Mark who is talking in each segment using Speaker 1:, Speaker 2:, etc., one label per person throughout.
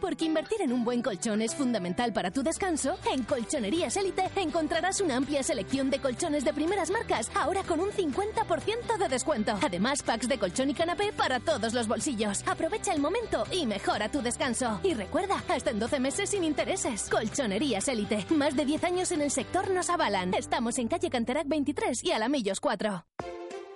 Speaker 1: Porque invertir en un buen colchón es fundamental para tu descanso, en Colchonerías Élite encontrarás una amplia selección de colchones de primeras marcas, ahora con un 50% de descuento. Además, packs de colchón y canapé para todos los bolsillos. Aprovecha el momento y mejora tu descanso. Y recuerda, hasta en 12 meses sin intereses. Colchonerías Élite. Más de 10 años en el sector nos avalan. Estamos en calle Canterac 23 y Alamillos 4.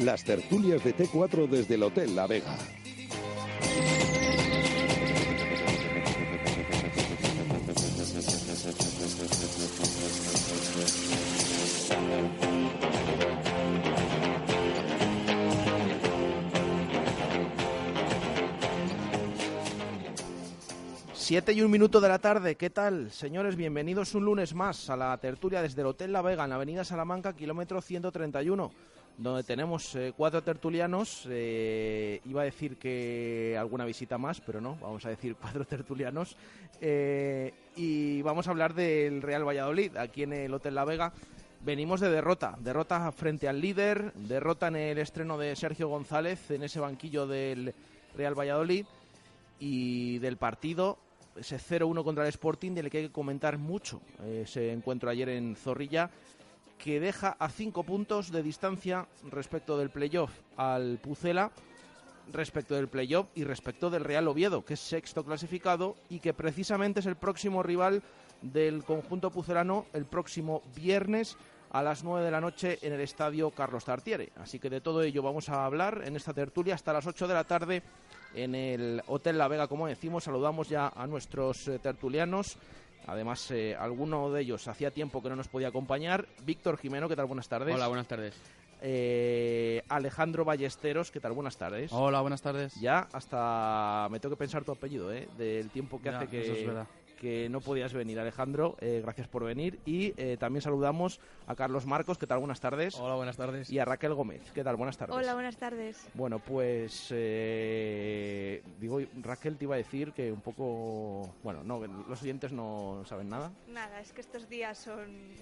Speaker 2: Las tertulias de T4 desde el Hotel La Vega.
Speaker 3: Siete y un minuto de la tarde, ¿qué tal? Señores, bienvenidos un lunes más a la tertulia desde el Hotel La Vega en la Avenida Salamanca, kilómetro 131, donde tenemos eh, cuatro tertulianos. eh, iba a decir que alguna visita más, pero no, vamos a decir cuatro tertulianos. Eh, y vamos a hablar del Real Valladolid, aquí en el Hotel La Vega. Venimos de derrota, derrota frente al líder, derrota en el estreno de Sergio González en ese banquillo del Real Valladolid y del partido, ese 0-1 contra el Sporting, del que hay que comentar mucho eh, ese encuentro ayer en Zorrilla, que deja a cinco puntos de distancia respecto del playoff al Pucela, respecto del playoff y respecto del Real Oviedo, que es sexto clasificado y que precisamente es el próximo rival del conjunto pucelano el próximo viernes a las 9 de la noche en el estadio Carlos Tartiere. Así que de todo ello vamos a hablar en esta tertulia hasta las 8 de la tarde en el Hotel La Vega, como decimos. Saludamos ya a nuestros eh, tertulianos. Además, eh, alguno de ellos hacía tiempo que no nos podía acompañar. Víctor Jimeno, ¿qué tal? Buenas tardes.
Speaker 4: Hola, buenas tardes.
Speaker 3: Eh, Alejandro Ballesteros, ¿qué tal? Buenas tardes.
Speaker 4: Hola, buenas tardes.
Speaker 3: Ya hasta me tengo que pensar tu apellido, ¿eh? Del tiempo que
Speaker 4: Ya,
Speaker 3: hace que,
Speaker 4: eso es verdad.
Speaker 3: Que no podías venir, Alejandro. Eh, gracias por venir. Y eh, también saludamos a Carlos Marcos, ¿qué tal? Buenas tardes.
Speaker 4: Hola, buenas tardes.
Speaker 3: Y a Raquel Gómez, ¿qué tal? Buenas tardes.
Speaker 5: Hola, buenas tardes.
Speaker 3: Bueno, pues eh, digo, Raquel te iba a decir que un poco, bueno, no, los oyentes no saben nada,
Speaker 5: Nada, es que estos días son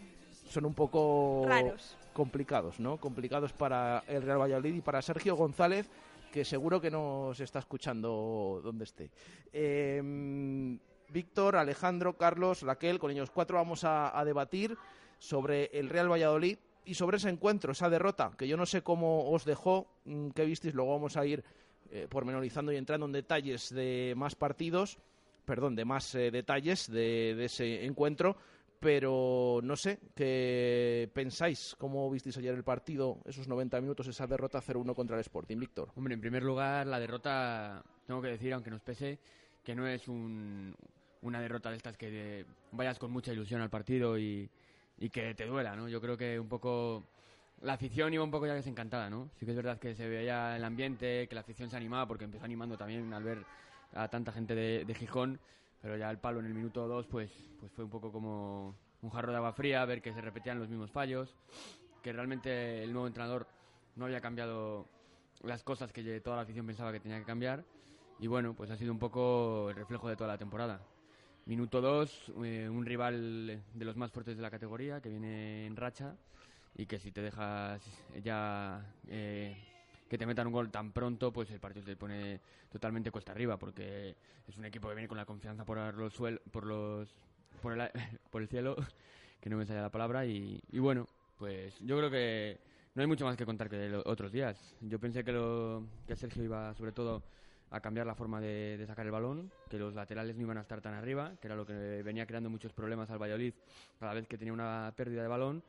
Speaker 3: son un poco
Speaker 5: raros.
Speaker 3: complicados, ¿no? Complicados para el Real Valladolid y para Sergio González, que seguro que nos está escuchando donde esté. Eh, Víctor, Alejandro, Carlos, Raquel, con ellos cuatro vamos a, debatir sobre el Real Valladolid y sobre ese encuentro, esa derrota, que yo no sé cómo os dejó, mm, qué visteis, luego vamos a ir eh, pormenorizando y entrando en detalles de más partidos, perdón, de más eh, detalles de, de ese encuentro, pero no sé, ¿qué pensáis? ¿Cómo visteis ayer el partido, esos 90 minutos, esa derrota 0-1 contra el Sporting, Víctor?
Speaker 4: Hombre, en primer lugar, la derrota, tengo que decir, aunque nos pese, que no es un- una derrota de estas que eh, vayas con mucha ilusión al partido y, y que te duela, ¿no? Yo creo que un poco la afición iba un poco ya desencantada, ¿no? Sí que es verdad que se veía el ambiente, que la afición se animaba, porque empezó animando también al ver a tanta gente de, de Gijón, pero ya el palo en el minuto dos, pues, pues fue un poco como un jarro de agua fría, ver que se repetían los mismos fallos, que realmente el nuevo entrenador no había cambiado las cosas que toda la afición pensaba que tenía que cambiar. Y bueno, pues ha sido un poco el reflejo de toda la temporada. Minuto 2, un rival de los más fuertes de la categoría, que viene en racha. y que si te dejas ya eh, que te metan un gol tan pronto, pues el partido se pone totalmente cuesta arriba, porque es un equipo que viene con la confianza por los suel por los por el, por el cielo, que no me sale la palabra, y, y bueno, pues yo creo que no hay mucho más que contar que los otros días. Yo pensé que, lo, que Sergio iba sobre todo a cambiar la forma de, sacar el balón, que los laterales no iban a estar tan arriba, que era lo que venía creando muchos problemas al Valladolid cada vez que tenía una pérdida de balón.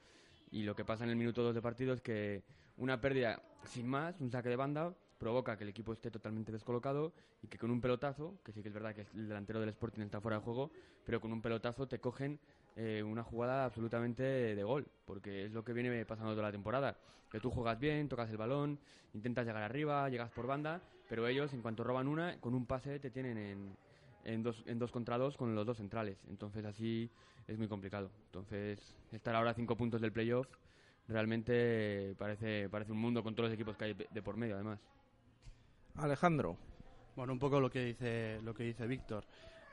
Speaker 4: Y lo que pasa en el minuto 2 de partido es que una pérdida sin más, un saque de banda, provoca que el equipo esté totalmente descolocado y que con un pelotazo, que sí que es verdad que el delantero del Sporting está fuera de juego, pero con un pelotazo te cogen eh, una jugada absolutamente de gol, porque es lo que viene pasando toda la temporada, que tú juegas bien, tocas el balón, intentas llegar arriba, llegas por banda, pero ellos en cuanto roban una, con un pase te tienen en, en dos, en dos contra dos con los dos centrales. Entonces así es muy complicado. Entonces estar ahora a cinco puntos del playoff realmente parece, parece un mundo con todos los equipos que hay de por medio además.
Speaker 3: Alejandro.
Speaker 6: Bueno, un poco lo que dice, lo que dice Víctor.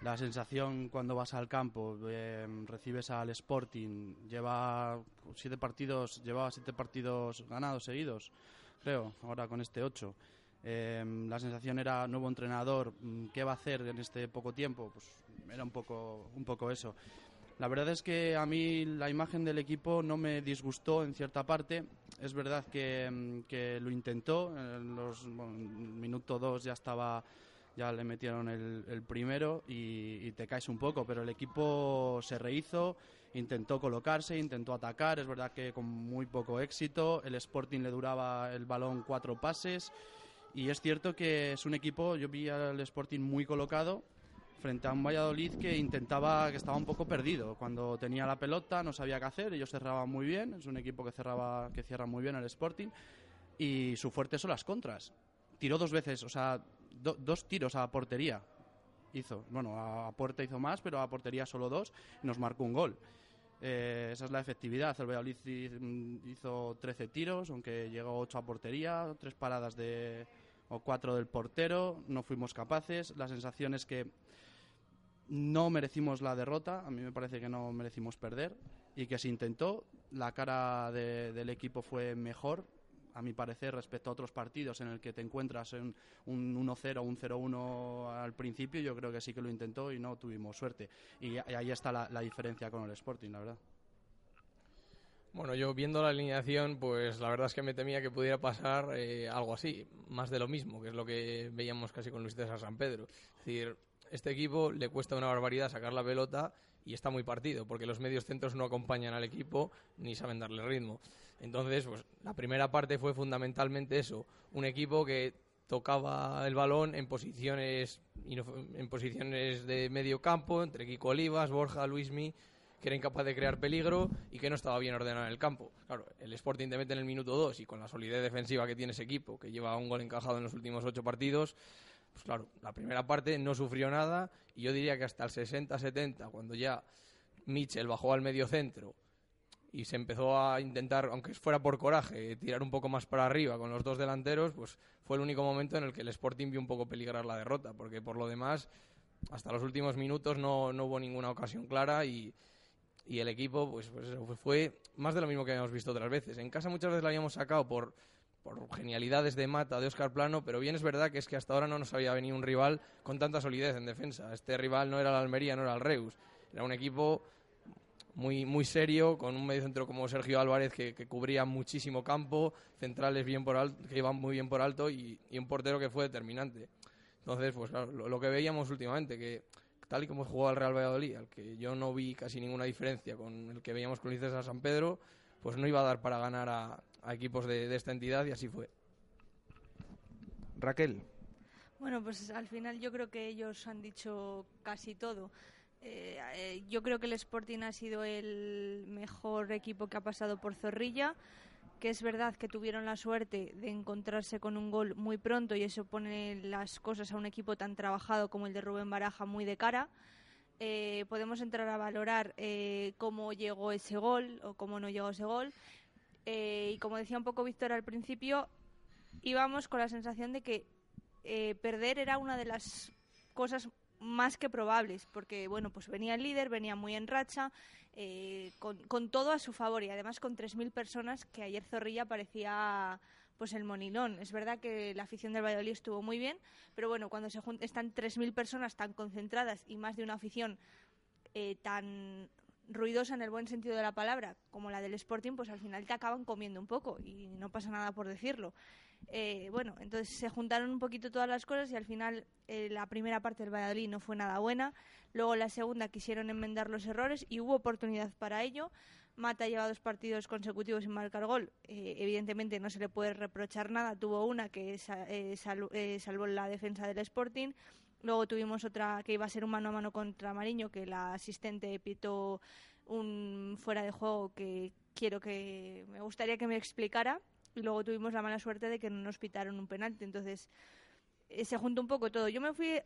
Speaker 6: La sensación cuando vas al campo, eh, recibes al Sporting, lleva siete partidos, llevaba siete partidos ganados seguidos, creo, ahora con este ocho. Eh, la sensación era nuevo entrenador, mm, ¿qué va a hacer en este poco tiempo? Pues era un poco, un poco eso. La verdad es que a mí la imagen del equipo no me disgustó en cierta parte. Es verdad que, mm, que lo intentó. En los bueno, minuto dos ya estaba, ya le metieron el, el primero y, y, te caes un poco. Pero el equipo se rehizo, intentó colocarse, intentó atacar. Es verdad que con muy poco éxito. El Sporting le duraba el balón cuatro pases. Y es cierto que es un equipo, yo vi al Sporting muy colocado, frente a un Valladolid que intentaba, que estaba un poco perdido. Cuando tenía la pelota no sabía qué hacer, ellos cerraban muy bien, es un equipo que, cerraba, que cierra muy bien el Sporting y su fuerte son las contras. Tiró dos veces, o sea, do, dos tiros a portería hizo. Bueno, a, puerta hizo más, pero a portería solo dos y nos marcó un gol. Eh, esa es la efectividad. El Valladolid hizo 13 tiros, aunque llegó 8 a portería, tres paradas de o cuatro del portero, no fuimos capaces. La sensación es que no merecimos la derrota, a mí me parece que no merecimos perder y que se intentó. La cara de, del equipo fue mejor, a mi parecer, respecto a otros partidos en el que te encuentras en un 1-0 o un 0-1 al principio. Yo creo que sí que lo intentó y no tuvimos suerte. Y ahí está la, la diferencia con el Sporting, la verdad.
Speaker 7: Bueno, yo viendo la alineación, pues la verdad es que me temía que pudiera pasar eh, algo así, más de lo mismo, que es lo que veíamos casi con Luis César San Pedro. Es decir, este equipo le cuesta una barbaridad sacar la pelota y está muy partido, porque los medios centros no acompañan al equipo ni saben darle ritmo. Entonces, pues la primera parte fue fundamentalmente eso, un equipo que tocaba el balón en posiciones en posiciones de medio campo entre Kiko Olivas, Borja, Luismi que era incapaz de crear peligro y que no estaba bien ordenado en el campo. Claro, el Sporting te mete en el minuto 2 y con la solidez defensiva que tiene ese equipo, que lleva un gol encajado en los últimos ocho partidos, pues claro, la primera parte no sufrió nada y yo diría que hasta el 60-70, cuando ya Mitchell bajó al medio centro y se empezó a intentar, aunque fuera por coraje, tirar un poco más para arriba con los dos delanteros, pues fue el único momento en el que el Sporting vio un poco peligrar la derrota, porque por lo demás, hasta los últimos minutos no, no hubo ninguna ocasión clara y, y el equipo pues, pues fue más de lo mismo que habíamos visto otras veces. En casa muchas veces la habíamos sacado por, por genialidades de mata de Oscar Plano, pero bien es verdad que es que hasta ahora no nos había venido un rival con tanta solidez en defensa. Este rival no era el Almería, no era el Reus. Era un equipo muy, muy serio, con un mediocentro como Sergio Álvarez que, que, cubría muchísimo campo, centrales bien por alto, que iban muy bien por alto y, y un portero que fue determinante. Entonces, pues claro, lo, lo que veíamos últimamente, que tal y como jugó al Real Valladolid, al que yo no vi casi ninguna diferencia con el que veíamos con Lices a San Pedro, pues no iba a dar para ganar a, a equipos de, de, esta entidad y así fue.
Speaker 3: Raquel.
Speaker 5: Bueno, pues al final yo creo que ellos han dicho casi todo. Eh, eh, yo creo que el Sporting ha sido el mejor equipo que ha pasado por Zorrilla que es verdad que tuvieron la suerte de encontrarse con un gol muy pronto y eso pone las cosas a un equipo tan trabajado como el de Rubén Baraja muy de cara. Eh, podemos entrar a valorar eh, cómo llegó ese gol o cómo no llegó ese gol. Eh, y como decía un poco Víctor al principio, íbamos con la sensación de que perder era una de las cosas más que probables, porque bueno, pues venía el líder, venía muy en racha, eh, con, con, todo a su favor y además con 3.000 personas que ayer Zorrilla parecía pues el moninón. Es verdad que la afición del Valladolid estuvo muy bien, pero bueno, cuando se están 3.000 personas tan concentradas y más de una afición eh, tan ruidosa en el buen sentido de la palabra como la del Sporting, pues al final te acaban comiendo un poco y no pasa nada por decirlo. Eh, bueno, entonces se juntaron un poquito todas las cosas y al final eh, la primera parte del Valladolid no fue nada buena. Luego la segunda quisieron enmendar los errores y hubo oportunidad para ello. Mata lleva dos partidos consecutivos sin marcar gol. Eh, evidentemente no se le puede reprochar nada. Tuvo una que salvó la defensa del Sporting. Luego tuvimos otra que iba a ser un mano a mano contra Mariño, que la asistente pitó un fuera de juego que quiero que me gustaría que me explicara y luego tuvimos la mala suerte de que no nos pitaron un penalti. Entonces eh, se juntó un poco todo. Yo me fui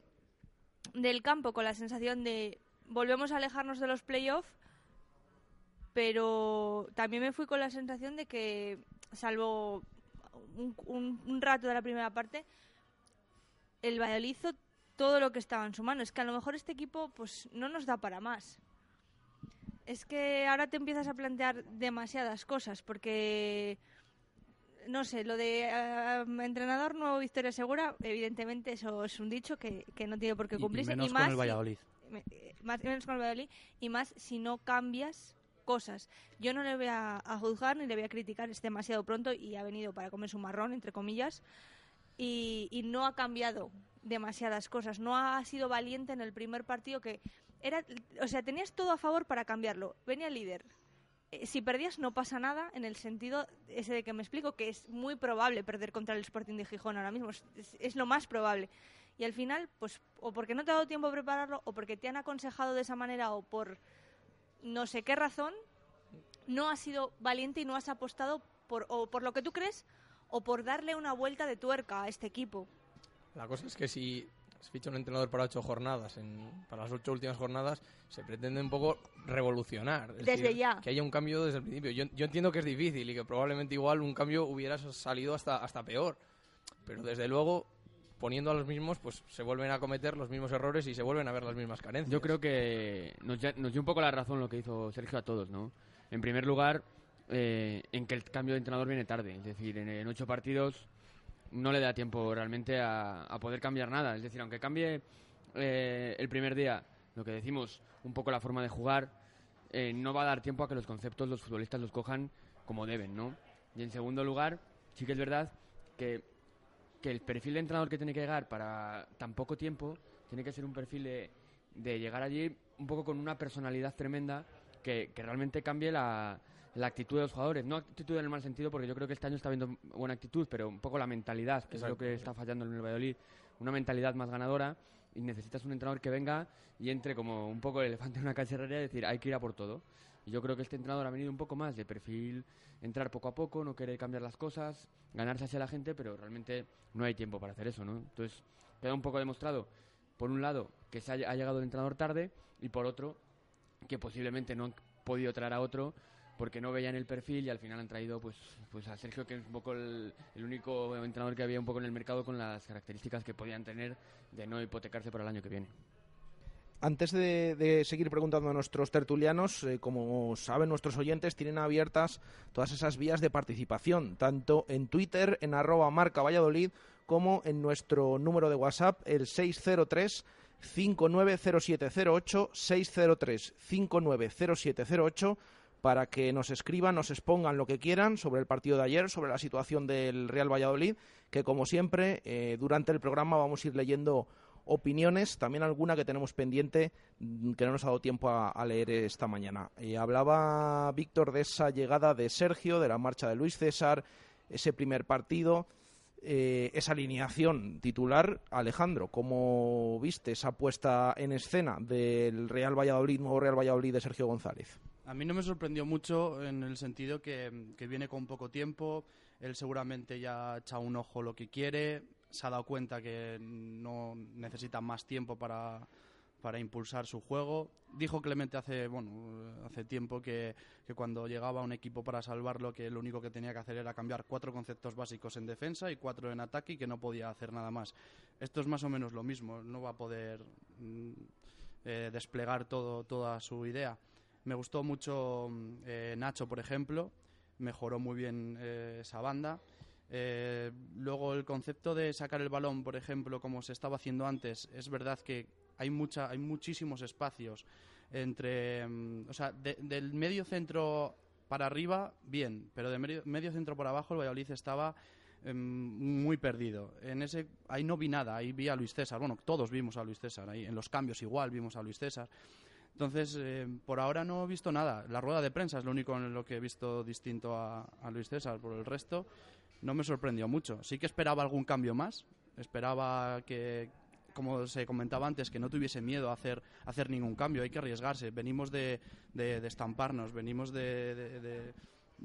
Speaker 5: del campo con la sensación de volvemos a alejarnos de los playoffs, pero también me fui con la sensación de que, salvo un, rato de la primera parte, el Valladolid hizo todo lo que estaba en su mano. Es que a lo mejor este equipo pues no nos da para más. Es que ahora te empiezas a plantear demasiadas cosas porque no sé, lo de entrenador nuevo victoria segura, evidentemente eso es un dicho que, no tiene por qué cumplirse.
Speaker 6: Y, menos con el Valladolid.
Speaker 5: Más, menos con el Valladolid y más si no cambias cosas. Yo no le voy a, juzgar ni le voy a criticar, es demasiado pronto y ha venido para comer su marrón, entre comillas, y, y no ha cambiado demasiadas cosas. No ha sido valiente en el primer partido que era, o sea, tenías todo a favor para cambiarlo. Venía el líder, si perdías no pasa nada en el sentido ese de que me explico, que es muy probable perder contra el Sporting de Gijón ahora mismo, es, lo más probable. Y al final, pues o porque no te ha dado tiempo a prepararlo, o porque te han aconsejado de esa manera, o por no sé qué razón, no has sido valiente y no has apostado por, o por lo que tú crees, o por darle una vuelta de tuerca a este equipo.
Speaker 7: La cosa es que si se ficha un entrenador para ocho jornadas, para las ocho últimas jornadas, se pretende un poco revolucionar.
Speaker 5: desde ya.
Speaker 7: Que haya un cambio desde el principio. Yo, yo, entiendo que es difícil y que probablemente igual un cambio hubiera salido hasta, hasta peor. Pero desde luego, poniendo a los mismos, pues se vuelven a cometer los mismos errores y se vuelven a ver las mismas carencias.
Speaker 4: Yo creo que nos, nos dio un poco la razón lo que hizo Sergio a todos, ¿no? En primer lugar, eh, en que el cambio de entrenador viene tarde. Es decir, en ocho partidos no le da tiempo realmente a, poder cambiar nada. Es decir, aunque cambie eh, el primer día, lo que decimos, un poco la forma de jugar, eh, no va a dar tiempo a que los conceptos los futbolistas los cojan como deben, ¿no? Y en segundo lugar, sí que es verdad que, que el perfil de entrenador que tiene que llegar para tan poco tiempo tiene que ser un perfil de, de llegar allí un poco con una personalidad tremenda que, que realmente cambie la, la actitud de los jugadores. No actitud en el mal sentido, porque yo creo que este año está habiendo buena actitud, pero un poco la mentalidad, que es lo que está fallando en el Valladolid. Una mentalidad más ganadora y necesitas un entrenador que venga y entre como un poco el elefante en una cacharrería y decir, hay que ir a por todo. Y yo creo que este entrenador ha venido un poco más de perfil, entrar poco a poco, no querer cambiar las cosas, ganarse hacia la gente, pero realmente no hay tiempo para hacer eso, ¿no? Entonces, queda un poco demostrado, por un lado, que se ha, ha llegado el entrenador tarde y por otro, que posiblemente no han podido traer a otro porque no veían el perfil y al final han traído pues, pues a Sergio, que es un poco el, único entrenador que había un poco en el mercado con las características que podían tener de no hipotecarse para el año que viene.
Speaker 3: Antes de, seguir preguntando a nuestros tertulianos, eh, como saben nuestros oyentes, tienen abiertas todas esas vías de participación, tanto en Twitter, en arroba marca Valladolid, como en nuestro número de WhatsApp, el 603 590708, 603 590708 para que nos escriban, nos expongan lo que quieran sobre el partido de ayer, sobre la situación del Real Valladolid, que como siempre eh, durante el programa vamos a ir leyendo opiniones, también alguna que tenemos pendiente mm, que no nos ha dado tiempo a, leer esta mañana. Eh, hablaba Víctor de esa llegada de Sergio, de la marcha de Luis César, ese primer partido, eh, esa alineación titular. Alejandro, ¿cómo viste esa puesta en escena del Real Valladolid, nuevo Real Valladolid de Sergio González?
Speaker 6: A mí no me sorprendió mucho en el sentido que, viene con poco tiempo, él seguramente ya ha echado un ojo lo que quiere, se ha dado cuenta que no necesita más tiempo para, para impulsar su juego. Dijo Clemente hace, bueno, hace tiempo que, que, cuando llegaba un equipo para salvarlo, que lo único que tenía que hacer era cambiar cuatro conceptos básicos en defensa y cuatro en ataque y que no podía hacer nada más. Esto es más o menos lo mismo, no va a poder mm, eh, desplegar todo, toda su idea. Me gustó mucho eh, Nacho, por ejemplo, mejoró muy bien eh, esa banda. Eh, luego el concepto de sacar el balón, por ejemplo, como se estaba haciendo antes, es verdad que hay mucha, hay muchísimos espacios entre, mm, o sea, del medio centro para arriba, bien, pero de medio, medio centro para abajo el Valladolid estaba em, muy perdido. En ese, ahí no vi nada, ahí vi a Luis César. Bueno, todos vimos a Luis César, ahí en los cambios igual vimos a Luis César. Entonces, eh, por ahora no he visto nada. La rueda de prensa es lo único en lo que he visto distinto a, Luis César. Por el resto, no me sorprendió mucho. Sí que esperaba algún cambio más. Esperaba que, como se comentaba antes, que no tuviese miedo a hacer, hacer ningún cambio. Hay que arriesgarse. Venimos de, de, de estamparnos, venimos de, de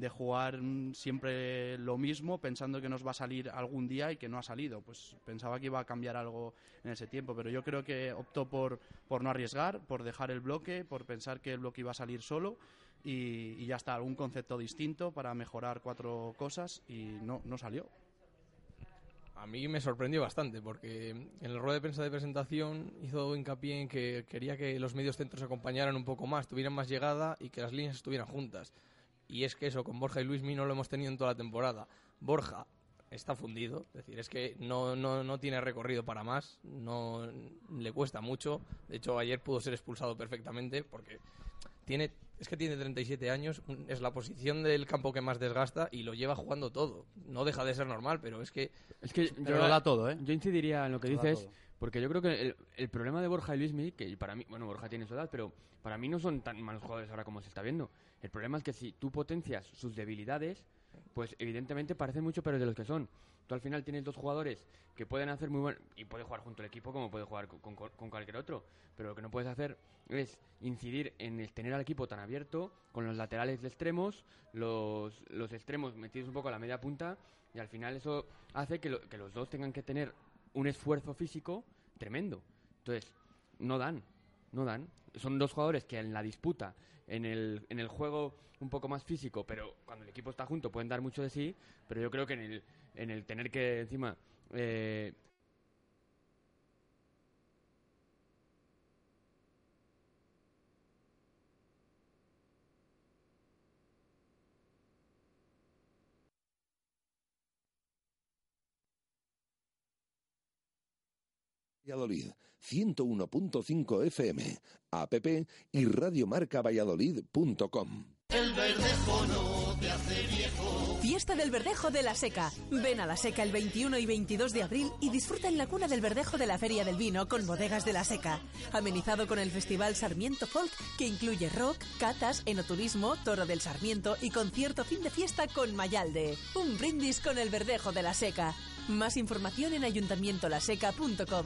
Speaker 6: jugar siempre lo mismo pensando que nos va a salir algún día y que no ha salido. Pues pensaba que iba a cambiar algo en ese tiempo, pero yo creo que optó por, por no arriesgar, por dejar el bloque, por pensar que el bloque iba a salir solo y, y ya está, algún concepto distinto para mejorar cuatro cosas y no, no salió.
Speaker 7: A mí me sorprendió bastante porque en el rueda de prensa de presentación hizo hincapié en que quería que los medios centros acompañaran un poco más, tuvieran más llegada y que las líneas estuvieran juntas. Y es que eso, con Borja y Luismi no lo hemos tenido en toda la temporada. Borja está fundido, es decir, es que no, no, no tiene recorrido para más, no le cuesta mucho. De hecho, ayer pudo ser expulsado perfectamente porque tiene es que tiene 37 años, es la posición del campo que más desgasta y lo lleva jugando todo. No deja de ser normal, pero es que...
Speaker 4: Es que
Speaker 6: yo, lo da todo, ¿eh?
Speaker 4: Yo incidiría en lo que lo dices, porque yo creo que el, el, problema de Borja y Luismi, que para mí, bueno, Borja tiene su edad, pero para mí no son tan malos jugadores ahora como se está viendo. El problema es que si tú potencias sus debilidades, pues evidentemente parecen mucho peores de los que son. Tú al final tienes dos jugadores que pueden hacer muy buen... y puede jugar junto al equipo como puede jugar con, con, con, cualquier otro, pero lo que no puedes hacer es incidir en el tener al equipo tan abierto, con los laterales de extremos, los, los extremos metidos un poco a la media punta, y al final eso hace que, lo, que los dos tengan que tener un esfuerzo físico tremendo. Entonces, no dan, no dan. Son dos jugadores que en la disputa, en el, en el juego un poco más físico, pero cuando el equipo está junto pueden dar mucho de sí, pero yo creo que en el, en el tener que encima... Eh,
Speaker 2: Valladolid, 101.5 FM, app y radiomarcavalladolid.com.
Speaker 8: El verdejo no te.
Speaker 9: Fiesta del Verdejo de la Seca. Ven a la Seca el 21 y 22 de abril y disfruta en la cuna del Verdejo de la Feria del Vino con bodegas de la Seca. Amenizado con el Festival Sarmiento Folk que incluye rock, catas, enoturismo, toro del Sarmiento y concierto fin de fiesta con Mayalde. Un brindis con el Verdejo de la Seca. Más información en ayuntamientolaseca.com.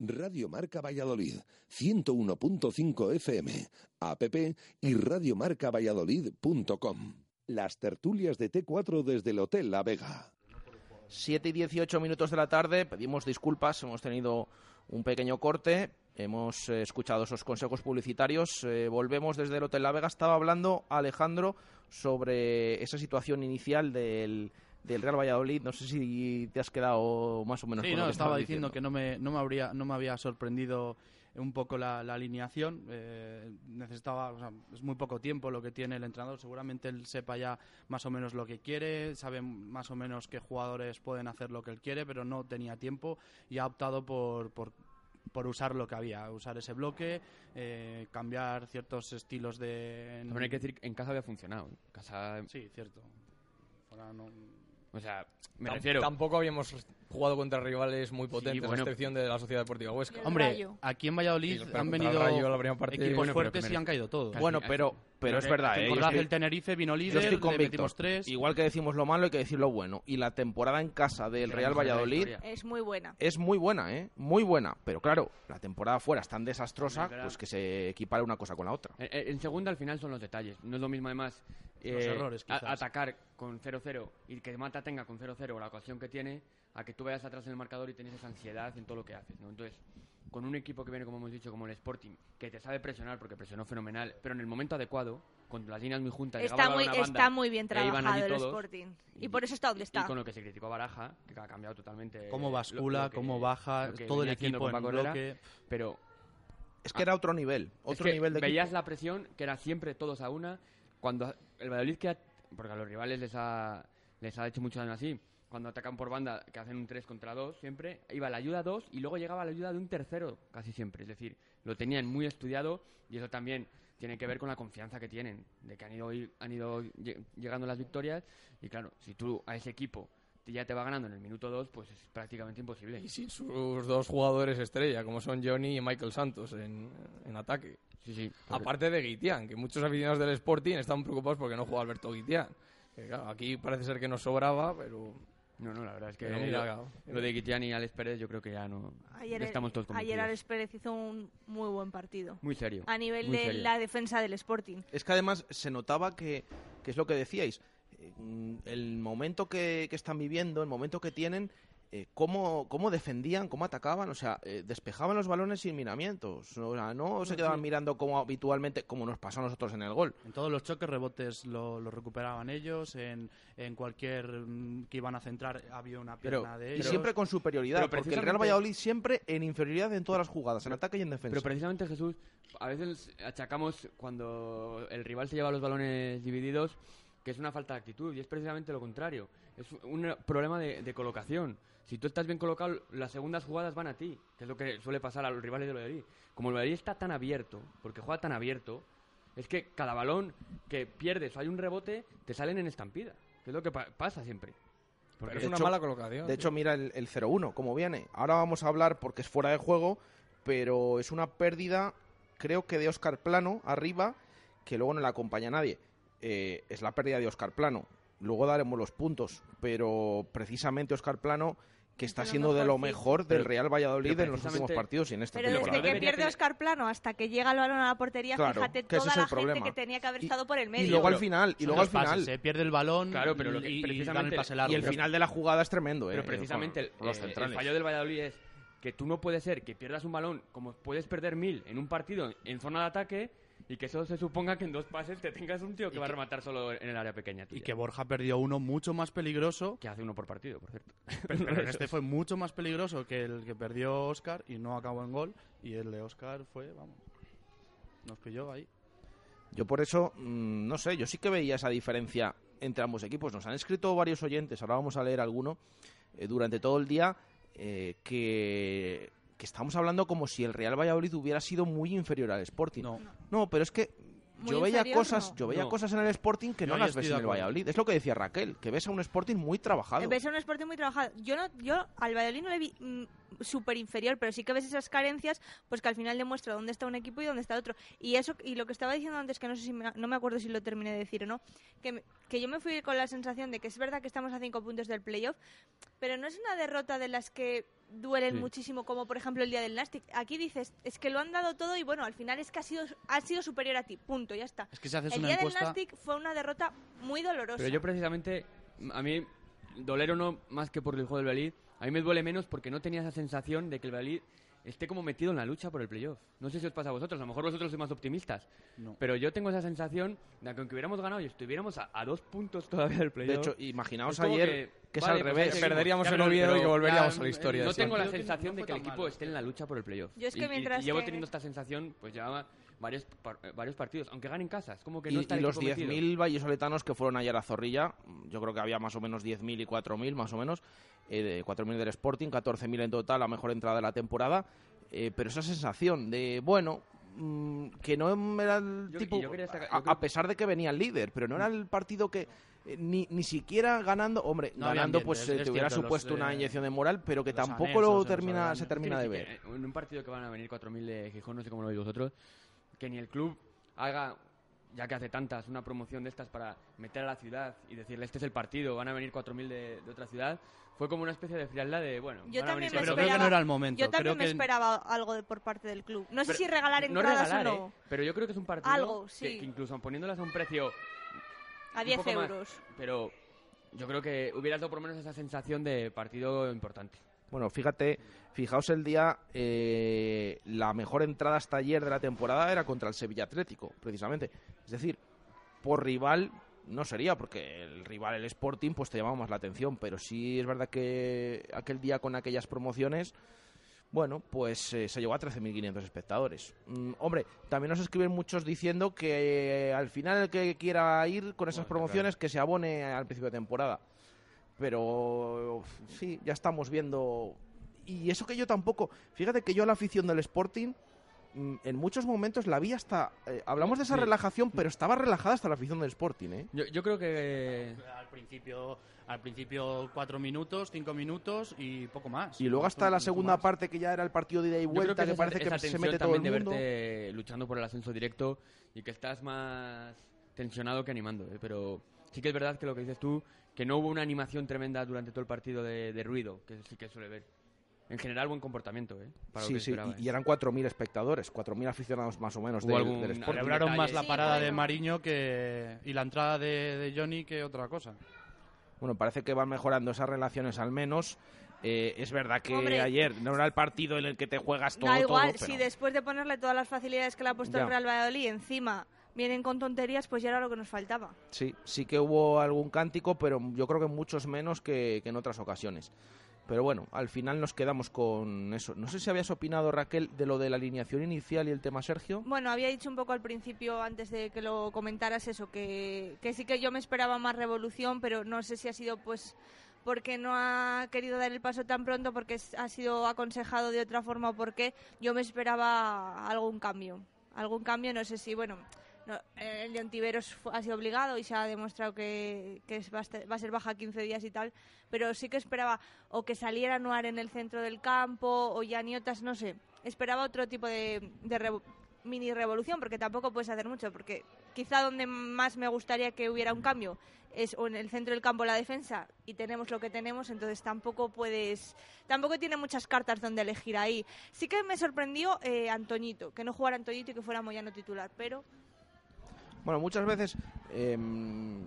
Speaker 2: Radio Marca Valladolid, 101.5 FM, app y radiomarcavalladolid.com. Las tertulias de T4 desde el Hotel La Vega.
Speaker 3: 7 y 18 minutos de la tarde, pedimos disculpas, hemos tenido un pequeño corte, hemos eh, escuchado esos consejos publicitarios, eh, volvemos desde el Hotel La Vega, estaba hablando Alejandro sobre esa situación inicial del del Real Valladolid. No sé si te has quedado más o menos.
Speaker 6: Sí,
Speaker 3: con
Speaker 6: no,
Speaker 3: lo que
Speaker 6: estaba diciendo,
Speaker 3: diciendo
Speaker 6: que no me, no me habría, no me había sorprendido un poco la, la alineación. Eh, necesitaba, o sea, es muy poco tiempo lo que tiene el entrenador. Seguramente él sepa ya más o menos lo que quiere, sabe más o menos qué jugadores pueden hacer lo que él quiere, pero no tenía tiempo y ha optado por, por por usar lo que había, usar ese bloque, eh, cambiar ciertos estilos de...
Speaker 4: También hay que decir que en casa había funcionado. En casa...
Speaker 6: Sí, cierto. Fuera no...
Speaker 4: O sea, me
Speaker 7: Tam-
Speaker 4: refiero...
Speaker 7: Tampoco habíamos jugado contra rivales muy potentes,
Speaker 4: bueno.
Speaker 7: a excepción de la Sociedad Deportiva Huesca.
Speaker 6: Hombre, aquí en Valladolid
Speaker 7: Sí,
Speaker 6: han venido
Speaker 7: Rayo parte-
Speaker 6: equipos
Speaker 7: Bueno,
Speaker 6: fuertes y han caído todos.
Speaker 3: Bueno, pero, pero es verdad, ¿eh? Estoy-
Speaker 6: el Tenerife vino
Speaker 3: Yo
Speaker 6: líder, le metimos tres.
Speaker 3: Igual que decimos lo malo, hay que decir lo bueno. Y la temporada en casa del Real Valladolid.
Speaker 5: Es muy buena.
Speaker 3: es muy buena, ¿eh? Muy buena. Pero claro, la temporada fuera es tan desastrosa, pues que se equipara una cosa con la otra.
Speaker 4: En, en segunda al final son los detalles. No es lo mismo además
Speaker 6: Los errores,
Speaker 4: a-
Speaker 6: quizás.
Speaker 4: atacar con 0-0 y que Mata tenga con 0-0 la ocasión que tiene a que tú vayas atrás en el marcador y tienes esa ansiedad en todo lo que haces. ¿no? Entonces, con un equipo que viene, como hemos dicho, como el Sporting, que te sabe presionar porque presionó fenomenal, pero en el momento adecuado, con las líneas muy juntas,
Speaker 5: Está muy,
Speaker 4: banda,
Speaker 5: está muy bien trabajado el
Speaker 4: todos,
Speaker 5: Sporting. Y por eso está donde está.
Speaker 4: Y con lo que se criticó a Baraja, que ha cambiado totalmente.
Speaker 6: Cómo bascula,
Speaker 4: lo que-
Speaker 6: cómo baja, todo el equipo en
Speaker 4: Paco Herrera,
Speaker 6: bloque.
Speaker 4: Pero
Speaker 3: Es que era otro nivel,
Speaker 4: es
Speaker 3: otro
Speaker 4: que
Speaker 3: nivel de
Speaker 4: veías
Speaker 3: equipo.
Speaker 4: la presión que era siempre todos a una cuando el Valladolid que ha- porque a los rivales les ha les ha hecho mucho daño así cuando atacan por banda que hacen un 3 contra 2 siempre iba la ayuda 2 y luego llegaba la ayuda de un tercero casi siempre es decir lo tenían muy estudiado y eso también tiene que ver con la confianza que tienen de que han ido han ido lle- llegando las victorias y claro si tú a ese equipo ya te va ganando en el minuto 2 pues es prácticamente imposible
Speaker 7: Y sin sus dos jugadores estrella, como son Johnny y Michael Santos en, en ataque.
Speaker 4: sí sí
Speaker 7: Aparte de Guitián, que muchos aficionados del Sporting están preocupados porque no juega Alberto Guitián. Que, claro, aquí parece ser que nos sobraba, pero...
Speaker 4: no no la verdad es que
Speaker 7: mira,
Speaker 4: lo, de Guitián y Alex Pérez yo creo que ya no
Speaker 5: Ayer,
Speaker 4: ya estamos todos
Speaker 5: ayer. Alex Pérez hizo un muy buen partido.
Speaker 4: Muy serio.
Speaker 5: A nivel de
Speaker 4: serio.
Speaker 5: la defensa del Sporting.
Speaker 3: Es que además se notaba que, que es lo que decíais, mm, el momento que, que están viviendo, el momento que tienen, eh, cómo, cómo defendían, cómo atacaban, o sea, eh, despejaban los balones sin miramientos, o sea, no se quedaban mirando como habitualmente, como nos pasó a nosotros en el gol.
Speaker 6: En todos los choques, rebotes lo, lo recuperaban ellos. En, en cualquier mm, que iban a centrar había una
Speaker 3: Pero,
Speaker 6: pierna de
Speaker 3: y
Speaker 6: ellos.
Speaker 3: siempre con superioridad,
Speaker 4: pero
Speaker 3: porque el Real Valladolid siempre en inferioridad en todas las jugadas, en ataque y en defensa.
Speaker 4: Pero precisamente Jesús, a veces achacamos cuando el rival se lleva los balones divididos que es una falta de actitud y es precisamente lo contrario. Es un problema de, de colocación. Si tú estás bien colocado, las segundas jugadas van a ti, que es lo que suele pasar a los rivales del Valladolid. Como el Valladolid está tan abierto, porque juega tan abierto, es que cada balón que pierdes o hay un rebote, te salen en estampida, que es lo que pa- pasa siempre.
Speaker 7: Pero
Speaker 3: De
Speaker 7: es una
Speaker 3: hecho-
Speaker 7: mala colocación.
Speaker 3: De hecho, mira el, el 0-1, cómo viene. Ahora vamos a hablar porque es fuera de juego, pero es una pérdida, creo que de Oscar Plano arriba, que luego no le acompaña nadie. Eh, es la pérdida de Oscar Plano. Luego daremos los puntos, pero precisamente Oscar Plano, que está siendo de lo mejor del
Speaker 4: Pero-
Speaker 3: Real Valladolid
Speaker 4: pero
Speaker 3: en los últimos partidos y en esta
Speaker 5: Pero
Speaker 3: temporada.
Speaker 5: desde que pierde Oscar Plano hasta que llega el balón a la portería,
Speaker 3: Claro,
Speaker 5: fíjate toda
Speaker 3: es
Speaker 5: la
Speaker 3: el problema.
Speaker 5: gente que tenía que haber
Speaker 3: Y-
Speaker 5: estado por el
Speaker 3: Y
Speaker 5: medio.
Speaker 3: luego al
Speaker 4: pero
Speaker 3: final, y luego al
Speaker 6: pases,
Speaker 3: final,
Speaker 6: se pierde el balón
Speaker 4: Claro, pero lo que
Speaker 6: y, y el
Speaker 3: y final de la jugada es tremendo, ¿eh?
Speaker 4: Pero
Speaker 3: Eh,
Speaker 4: precisamente el,
Speaker 3: los
Speaker 4: eh, el fallo del Valladolid es que tú no puedes ser que pierdas un balón como puedes perder mil en un partido en zona de ataque y que eso se suponga que en dos pases te tengas un tío que
Speaker 6: Y
Speaker 4: va a rematar solo en el área pequeña.
Speaker 6: Y
Speaker 4: tuya.
Speaker 6: que Borja perdió uno mucho más peligroso.
Speaker 4: que hace uno por partido, por cierto.
Speaker 6: Pero este fue mucho más peligroso que el que perdió Oscar y no acabó en gol. Y el de Oscar fue, vamos, nos pilló ahí.
Speaker 3: Yo por eso, mm, no sé, yo sí que veía esa diferencia entre ambos equipos. Nos han escrito varios oyentes, ahora vamos a leer alguno, eh, durante todo el día, eh, que, que estamos hablando como si el Real Valladolid hubiera sido muy inferior al Sporting.
Speaker 6: No,
Speaker 3: No, pero es que
Speaker 5: Muy
Speaker 3: yo veía
Speaker 5: inferior,
Speaker 3: cosas,
Speaker 5: no.
Speaker 3: yo veía
Speaker 4: No.
Speaker 3: cosas en el Sporting que
Speaker 6: Yo
Speaker 3: no las ves en el. Valladolid. Es lo que decía Raquel, que ves a un Sporting muy trabajado.
Speaker 5: Ves un Sporting muy trabajado. Yo no, yo al Valladolid no le vi mm, súper inferior, pero sí que ves esas carencias, pues que al final demuestra dónde está un equipo y dónde está otro. Y eso y lo que estaba diciendo antes, que no sé si me, no me acuerdo si lo terminé de decir o no, que, que yo me fui con la sensación de que es verdad que estamos a cinco puntos del playoff, pero no es una derrota de las que duelen
Speaker 4: Sí.
Speaker 5: muchísimo, como por ejemplo el día del Nastic. Aquí dices, es que lo han dado todo y bueno, al final es que ha sido, ha sido superior a ti, punto, ya está.
Speaker 6: es que si haces
Speaker 5: El
Speaker 6: una
Speaker 5: día del
Speaker 6: encuesta...
Speaker 5: Nastic fue una derrota muy dolorosa.
Speaker 4: Pero yo precisamente, a mí, doler o no más que por el juego del Valladolid, a mí me duele menos porque no tenía esa sensación de que el Valladolid esté como metido en la lucha por el playoff. No sé si os pasa a vosotros, a lo mejor vosotros sois más optimistas,
Speaker 6: No.
Speaker 4: pero yo tengo esa sensación de que aunque hubiéramos ganado y estuviéramos a, a dos puntos todavía del
Speaker 3: De
Speaker 4: playoff...
Speaker 3: hecho, imaginaos ayer
Speaker 4: que,
Speaker 3: que, es
Speaker 4: vale,
Speaker 3: al
Speaker 4: pues
Speaker 3: revés.
Speaker 4: seguimos.
Speaker 7: perderíamos
Speaker 4: pero-
Speaker 7: Oviedo y que volveríamos
Speaker 4: ya,
Speaker 7: a la historia.
Speaker 4: No
Speaker 7: de
Speaker 4: tengo la sensación
Speaker 6: no
Speaker 4: de que el equipo
Speaker 6: malo.
Speaker 4: esté en la lucha por el playoff.
Speaker 5: Yo es que
Speaker 4: Y-
Speaker 5: mientras
Speaker 4: y llevo teniendo esta sensación, pues ya varios, par- eh, varios partidos, aunque ganen casas, como que
Speaker 3: Y,
Speaker 4: no está
Speaker 3: y los
Speaker 4: equipo metido.
Speaker 3: 10.000 vallisoletanos que fueron ayer a Zorrilla, yo creo que había más o menos 10.000 y 4.000 más o menos, eh, de 4.000 del Sporting, 14.000 en total, la mejor entrada de la temporada, eh, pero esa sensación de, bueno, mm, que no era el
Speaker 4: Yo-
Speaker 3: tipo,
Speaker 4: y yo
Speaker 3: a,
Speaker 4: yo creo-
Speaker 3: a pesar de que venía el líder, pero no era el partido que eh, ni, ni siquiera ganando, hombre,
Speaker 6: No
Speaker 3: ganando
Speaker 6: ambiente,
Speaker 3: pues
Speaker 6: es-
Speaker 3: eh,
Speaker 6: es
Speaker 3: te hubiera
Speaker 6: cierto, los,
Speaker 3: supuesto una inyección de moral, pero que tampoco
Speaker 6: anexos,
Speaker 3: lo termina, se termina de ver.
Speaker 4: eh, En un partido que van a venir 4.000 de Gijón, no sé cómo lo veis vosotros, que ni el club haga, ya que hace tantas, una promoción de estas para meter a la ciudad y decirle este es el partido, van a venir 4.000 de, de otra ciudad, fue como una especie de frialdad de, bueno,
Speaker 5: Yo
Speaker 4: van a
Speaker 5: también
Speaker 4: venir
Speaker 5: me
Speaker 6: Pero
Speaker 4: 4.000.
Speaker 6: creo que
Speaker 5: esperaba,
Speaker 6: no era el momento.
Speaker 5: Yo también
Speaker 6: Creo
Speaker 5: me
Speaker 6: que-
Speaker 5: esperaba algo de, por parte del club. No sé si regalar
Speaker 4: no
Speaker 5: entradas
Speaker 4: regalar,
Speaker 5: o no.
Speaker 4: ¿eh? pero yo creo que es un partido
Speaker 5: Algo,
Speaker 4: que-
Speaker 5: sí.
Speaker 4: que, incluso poniéndolas a un precio
Speaker 5: A
Speaker 4: un
Speaker 5: 10
Speaker 4: poco más,
Speaker 5: euros.
Speaker 4: pero yo creo que hubieras dado por lo menos esa sensación de partido importante.
Speaker 3: Bueno, fíjate, fijaos el día, eh, la mejor entrada hasta ayer de la temporada era contra el Sevilla Atlético, precisamente. Es decir, por rival no sería, porque el rival, el Sporting, pues te llamaba más la atención, pero sí es verdad que aquel día con aquellas promociones, bueno, pues eh, se llegó a 13.500 espectadores. Mm, hombre, también nos escriben muchos diciendo que eh, al final el que quiera ir con esas promociones que se abone al principio de temporada. Pero sí, ya estamos viendo. Y eso que yo tampoco. Fíjate que yo a la afición del Sporting. mm, En muchos momentos la vi hasta. eh, hablamos de esa
Speaker 4: Sí.
Speaker 3: relajación, pero estaba relajada hasta la afición del Sporting, ¿eh?
Speaker 4: Yo, yo creo que
Speaker 6: Al principio, al principio cuatro minutos, cinco minutos y poco más.
Speaker 3: Y luego hasta
Speaker 6: Poco-
Speaker 3: la segunda
Speaker 6: más.
Speaker 3: parte que ya era el partido de ida y
Speaker 4: Yo creo
Speaker 3: vuelta, que, parece
Speaker 4: esa-
Speaker 3: que
Speaker 4: esa
Speaker 3: se mete todo el
Speaker 4: también
Speaker 3: mundo.
Speaker 4: de verte luchando por el ascenso directo y que estás más tensionado que animando. ¿eh? Pero sí que es verdad que lo que dices tú, que no hubo una animación tremenda durante todo el partido de, de ruido, que sí que suele ver. En general, buen comportamiento, ¿eh? Para lo
Speaker 3: Sí,
Speaker 4: que
Speaker 3: sí,
Speaker 4: esperaba,
Speaker 3: y,
Speaker 4: ¿eh?
Speaker 3: y eran 4.000 espectadores, 4.000 aficionados más o menos del,
Speaker 4: algún-
Speaker 3: del Sporting.
Speaker 6: Celebraron más la
Speaker 5: Sí,
Speaker 6: parada de
Speaker 5: bueno.
Speaker 6: Mariño que y la entrada de, de Johnny que otra cosa.
Speaker 3: Bueno, parece que van mejorando esas relaciones al menos. Eh, es verdad que
Speaker 5: Hombre.
Speaker 3: ayer no era el partido en el que te juegas todo,
Speaker 5: Da igual,
Speaker 3: todo,
Speaker 5: si
Speaker 3: pero-
Speaker 5: después de ponerle todas las facilidades que le ha puesto
Speaker 3: Ya.
Speaker 5: el Real Valladolid encima vienen con tonterías, pues ya era lo que nos faltaba.
Speaker 3: Sí, sí que hubo algún cántico, pero yo creo que muchos menos que, que en otras ocasiones. Pero bueno, al final nos quedamos con eso. No sé si habías opinado, Raquel, de lo de la alineación inicial y el tema Sergio.
Speaker 5: Bueno, había dicho un poco al principio, antes de que lo comentaras, eso, que, que sí que yo me esperaba más revolución, pero no sé si ha sido pues porque no ha querido dar el paso tan pronto, porque ha sido aconsejado de otra forma o porque yo me esperaba algún cambio. Algún cambio, no sé si, bueno, el de Ontiveros ha sido obligado y se ha demostrado que, va, a ser baja 15 días y tal, pero sí que esperaba o que saliera Noar en el centro del campo o Yaniotas, no sé. Esperaba otro tipo de, de revo- mini revolución, porque tampoco puedes hacer mucho, porque quizá donde más me gustaría que hubiera un cambio es o en el centro del campo la defensa y tenemos lo que tenemos, entonces tampoco puedes, tampoco tiene muchas cartas donde elegir ahí. Sí que me sorprendió eh, Antoñito, que no jugara Antoñito y que fuera Moyano titular, pero
Speaker 3: Bueno, muchas veces em,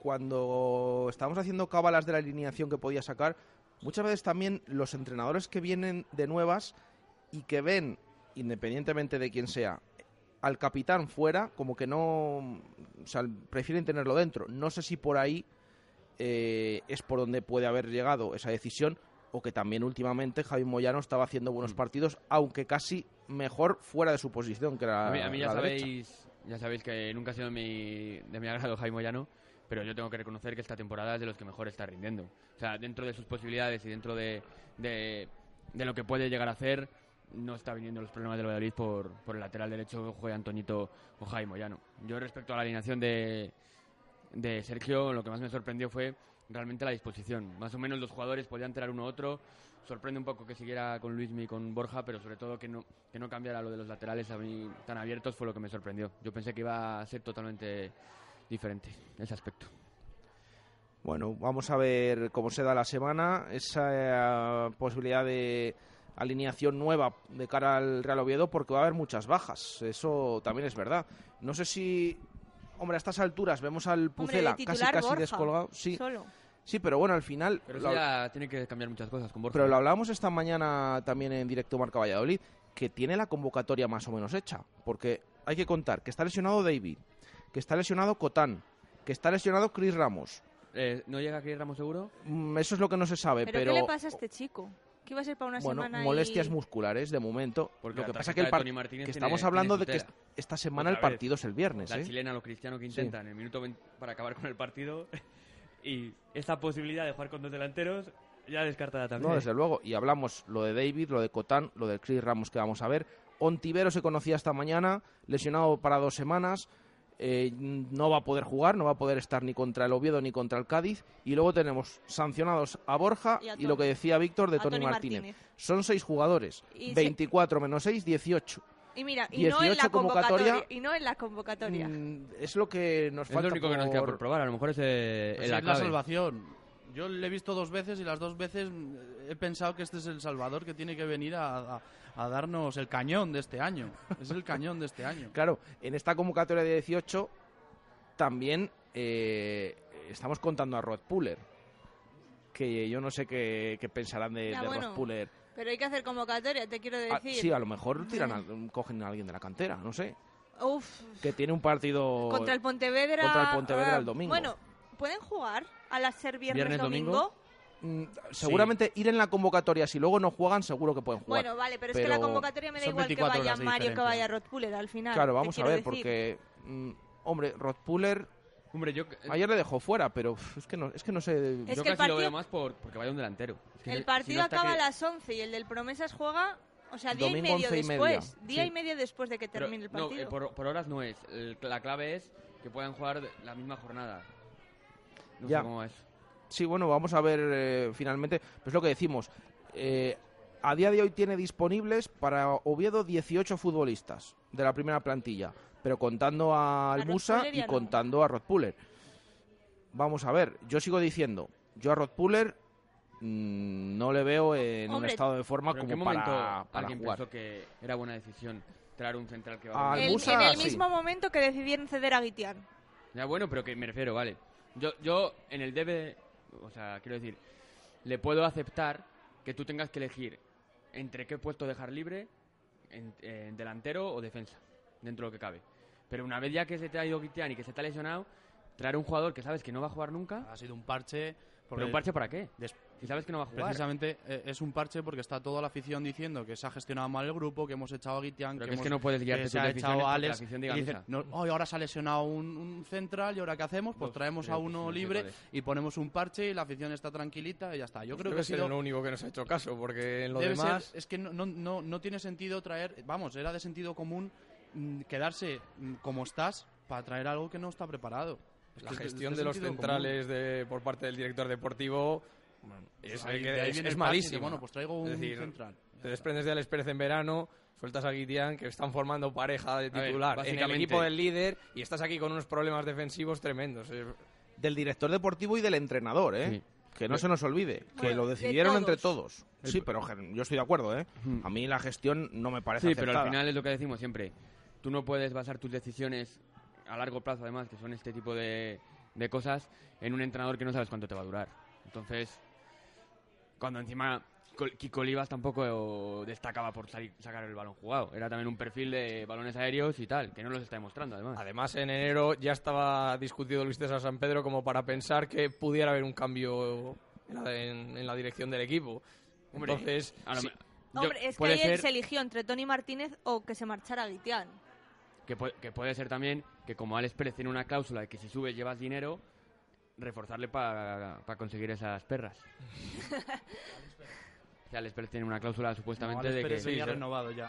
Speaker 3: cuando estábamos haciendo cábalas de la alineación que podía sacar, muchas veces también los entrenadores que vienen de nuevas y que ven, independientemente de quién sea, al capitán fuera, como que no, o sea, prefieren tenerlo dentro. No sé si por ahí eh, es por donde puede haber llegado esa decisión o que también últimamente Javi Moyano estaba haciendo buenos
Speaker 4: Mm.
Speaker 3: partidos, aunque casi mejor fuera de su posición, que era
Speaker 4: A mí, a mí ya
Speaker 3: la derecha.
Speaker 4: Ya sabéis que nunca ha sido mi, de mi agrado Jaime Moyano, pero yo tengo que reconocer que esta temporada es de los que mejor está rindiendo. O sea, dentro de sus posibilidades y dentro de, de, de lo que puede llegar a hacer, no está viniendo los problemas del Valladolid por, por el lateral derecho, juega Antonito o Jaime Moyano. Yo respecto a la alineación de, de Sergio, lo que más me sorprendió fue realmente la disposición. Más o menos los jugadores podían entrar uno u otro. Sorprende un poco que siguiera con Luismi y con Borja, pero sobre todo que no, que no cambiara lo de los laterales a mí tan abiertos fue lo que me sorprendió. Yo pensé que iba a ser totalmente diferente ese aspecto.
Speaker 3: Bueno, vamos a ver cómo se da la semana. Esa eh, posibilidad de alineación nueva de cara al Real Oviedo, porque va a haber muchas bajas. Eso también es verdad. No sé si. Hombre, a estas alturas vemos al
Speaker 5: hombre,
Speaker 3: Pucela casi casi
Speaker 5: Borja,
Speaker 3: descolgado. Sí,
Speaker 5: solo.
Speaker 3: Sí, pero bueno, al final.
Speaker 4: Pero
Speaker 3: lo,
Speaker 4: eso ya tiene que cambiar muchas cosas con Borja.
Speaker 3: pero lo hablábamos esta mañana también en directo Marca Valladolid, que tiene la convocatoria más o menos hecha. Porque hay que contar que está lesionado David, que está lesionado Cotán, que está lesionado Chris Ramos.
Speaker 4: Eh, ¿No llega aquí Ramos seguro?
Speaker 3: Mm, Eso es lo que no se sabe,
Speaker 5: ¿Pero,
Speaker 3: pero,
Speaker 5: qué le pasa a este chico? ¿Qué iba a ser para una
Speaker 3: bueno,
Speaker 5: semana y-
Speaker 3: molestias musculares de momento.
Speaker 4: Porque
Speaker 3: lo que pasa
Speaker 4: tarjeta
Speaker 3: que, el par- que
Speaker 4: tiene-
Speaker 3: estamos
Speaker 4: tiene
Speaker 3: hablando de que esta semana el
Speaker 4: vez.
Speaker 3: partido es el viernes.
Speaker 4: La
Speaker 3: ¿eh?
Speaker 4: chilena, lo cristiano que
Speaker 3: Sí.
Speaker 4: intentan en el minuto 20 para acabar con el partido. Y esta posibilidad de jugar con dos delanteros ya descartada también.
Speaker 3: No, desde luego. Y hablamos lo de David, lo de Cotán, lo del Chris Ramos que vamos a ver. Ontivero se conocía esta mañana, lesionado para dos semanas. eh, no va a poder jugar, no va a poder estar ni contra el Oviedo ni contra el Cádiz. Y luego tenemos sancionados a Borja
Speaker 5: Y a
Speaker 3: y, lo que decía Víctor de Tony,
Speaker 5: Tony
Speaker 3: Martínez.
Speaker 5: Martínez.
Speaker 3: Son seis jugadores,
Speaker 5: Y se-
Speaker 3: 24 menos 6, 18.
Speaker 5: Y mira, y no en
Speaker 3: 18
Speaker 5: la convocatoria. Y no en la convocatoria.
Speaker 3: Mm, es lo que nos
Speaker 4: Es
Speaker 3: falta
Speaker 4: lo único que nos queda
Speaker 3: por-
Speaker 4: por probar. A lo mejor es, eh,
Speaker 6: Pues
Speaker 4: la
Speaker 6: es la
Speaker 4: clave.
Speaker 6: salvación. Yo le he visto dos veces y las dos veces mm, he pensado que este es el Salvador que tiene que venir a, a- a darnos el cañón de este año. Es el cañón de este año.
Speaker 3: Claro, en esta convocatoria de 18 también eh, estamos contando a Rod Puller. Que yo no sé qué, qué pensarán de,
Speaker 5: Ya,
Speaker 3: de
Speaker 5: bueno,
Speaker 3: Rod Puller.
Speaker 5: Pero hay que hacer convocatoria, te quiero
Speaker 3: Ah,
Speaker 5: decir.
Speaker 3: sí, a lo mejor tiran a- cogen a alguien de la cantera, no sé.
Speaker 5: Uf,
Speaker 3: Que tiene un partido
Speaker 5: contra el Pontevedra.
Speaker 3: contra el Pontevedra el domingo.
Speaker 5: Bueno, ¿pueden jugar al ser viernes,
Speaker 3: ¿Viernes,
Speaker 5: domingo?
Speaker 3: domingo? Mm, Seguramente ir en la convocatoria, si luego no juegan, seguro que pueden jugar.
Speaker 5: Bueno, vale, pero, es que la convocatoria me da igual que
Speaker 3: 24
Speaker 5: vaya Mario que vaya Rod Puller al final.
Speaker 3: Claro, vamos a ver,
Speaker 5: decir.
Speaker 3: porque. mm, hombre, Rod Puller.
Speaker 4: Hombre, yo.
Speaker 3: Ayer le dejó fuera, pero es que no, es que no sé.
Speaker 5: Es
Speaker 4: yo
Speaker 5: que el
Speaker 4: casi lo
Speaker 5: partido-
Speaker 4: veo más por, porque vaya un delantero. Es que
Speaker 5: El
Speaker 4: si
Speaker 5: partido
Speaker 4: no está
Speaker 5: acaba
Speaker 4: que-
Speaker 5: a las 11 y el del Promesas juega, o sea, día
Speaker 3: Domingo
Speaker 5: y medio
Speaker 3: 11 y
Speaker 5: después.
Speaker 3: media,
Speaker 5: Día
Speaker 3: sí.
Speaker 5: y medio después de que
Speaker 4: Pero,
Speaker 5: termine el
Speaker 4: no,
Speaker 5: partido.
Speaker 4: eh, por, por horas no es. El- la clave es que puedan jugar la misma jornada. No
Speaker 3: Ya.
Speaker 4: sé cómo es.
Speaker 3: Sí, bueno, vamos a ver eh, finalmente. Pues lo que decimos. eh, a día de hoy tiene disponibles para Oviedo 18 futbolistas de la primera plantilla, pero contando a Almusa y
Speaker 5: no.
Speaker 3: contando a Rod Puller. Vamos a ver, yo sigo diciendo, yo a Rod Puller mm, no le veo en un estado de forma
Speaker 4: Pero ¿en qué
Speaker 3: como
Speaker 4: momento
Speaker 3: para, para
Speaker 4: alguien
Speaker 3: jugar.
Speaker 4: pensó que era buena decisión traer un central que
Speaker 3: A
Speaker 4: va a
Speaker 5: El-
Speaker 3: Almusa,
Speaker 5: en el
Speaker 3: sí.
Speaker 5: mismo momento que decidieron ceder a Guitián.
Speaker 4: Ya bueno, pero que me refiero, vale. Yo, yo en el debe, o sea, quiero decir, le puedo aceptar que tú tengas que elegir entre qué puesto dejar libre, en, en delantero o defensa, dentro de lo que cabe. Pero una vez ya que se te ha ido Guitián y que se te ha lesionado, traer un jugador que sabes que no va a jugar nunca.
Speaker 6: Ha sido un parche.
Speaker 4: ¿Pero un parche para qué? Si sabes que no va a jugar.
Speaker 6: Precisamente eh, es un parche porque está toda la afición diciendo que se ha gestionado mal el grupo, que hemos echado a Guitián, que,
Speaker 4: que es
Speaker 6: hemos-
Speaker 4: que no puedes guiarte
Speaker 6: que se ha echado a
Speaker 4: porque la
Speaker 6: Alex
Speaker 4: afición
Speaker 6: y
Speaker 4: diga
Speaker 6: dicen, no, "Ay, ahora se ha lesionado un, un central y ahora qué hacemos, pues traemos a uno libre y ponemos un parche y la afición está tranquilita y ya está. Yo creo,
Speaker 7: Creo
Speaker 6: que,
Speaker 7: es
Speaker 6: sido-
Speaker 7: lo único que nos ha hecho caso, porque en lo
Speaker 6: Debe
Speaker 7: demás...
Speaker 6: ser- es que no, no, no, no tiene sentido traer, vamos, era de sentido común quedarse mm, como estás para traer algo que no está preparado. Es
Speaker 7: la
Speaker 6: que es de-
Speaker 7: gestión
Speaker 6: de
Speaker 7: de los centrales de, por parte del director deportivo es,
Speaker 6: Ahí-
Speaker 7: que
Speaker 6: de ahí
Speaker 7: es, malísimo.
Speaker 6: bueno, pues traigo un
Speaker 7: decir,
Speaker 6: central.
Speaker 7: Te desprendes de Alex Pérez en verano, sueltas a Guitián, que están formando pareja de
Speaker 4: ver,
Speaker 7: titular en el equipo del líder y estás aquí con unos problemas defensivos tremendos.
Speaker 3: Del director deportivo y del entrenador, ¿eh?
Speaker 4: Sí.
Speaker 3: Que no se nos olvide, que
Speaker 5: Bueno,
Speaker 3: lo
Speaker 5: de
Speaker 3: decidieron entre
Speaker 5: todos.
Speaker 3: Sí, pero yo estoy de acuerdo, ¿eh? A mí la gestión no me parece
Speaker 4: Sí, pero al final es lo que decimos siempre. Tú no puedes basar tus decisiones a largo plazo, además, que son este tipo de, de cosas, en un entrenador que no sabes cuánto te va a durar. Entonces, cuando encima Kiko Olivas tampoco destacaba por salir- sacar el balón jugado. Era también un perfil de balones aéreos y tal, que no los está demostrando, además.
Speaker 7: Además, en enero ya estaba discutido Luis César San Pedro como para pensar que pudiera haber un cambio en la, en- en la dirección del equipo.
Speaker 4: Hombre,
Speaker 7: Entonces,
Speaker 4: a lo
Speaker 7: sí,
Speaker 4: me- yo-
Speaker 5: Hombre, es que ayer
Speaker 4: ser
Speaker 5: se eligió entre Tony Martínez o que se marchara Guitián.
Speaker 4: Que, puede, que puede ser también que como Alex Pérez tiene una cláusula de que si subes llevas dinero, reforzarle para conseguir esas perras. O sea, Alex Pérez tiene una cláusula
Speaker 6: No,
Speaker 4: supuestamente
Speaker 6: Alex
Speaker 4: de que...
Speaker 6: Pérez venía
Speaker 7: sí.
Speaker 6: renovado ya.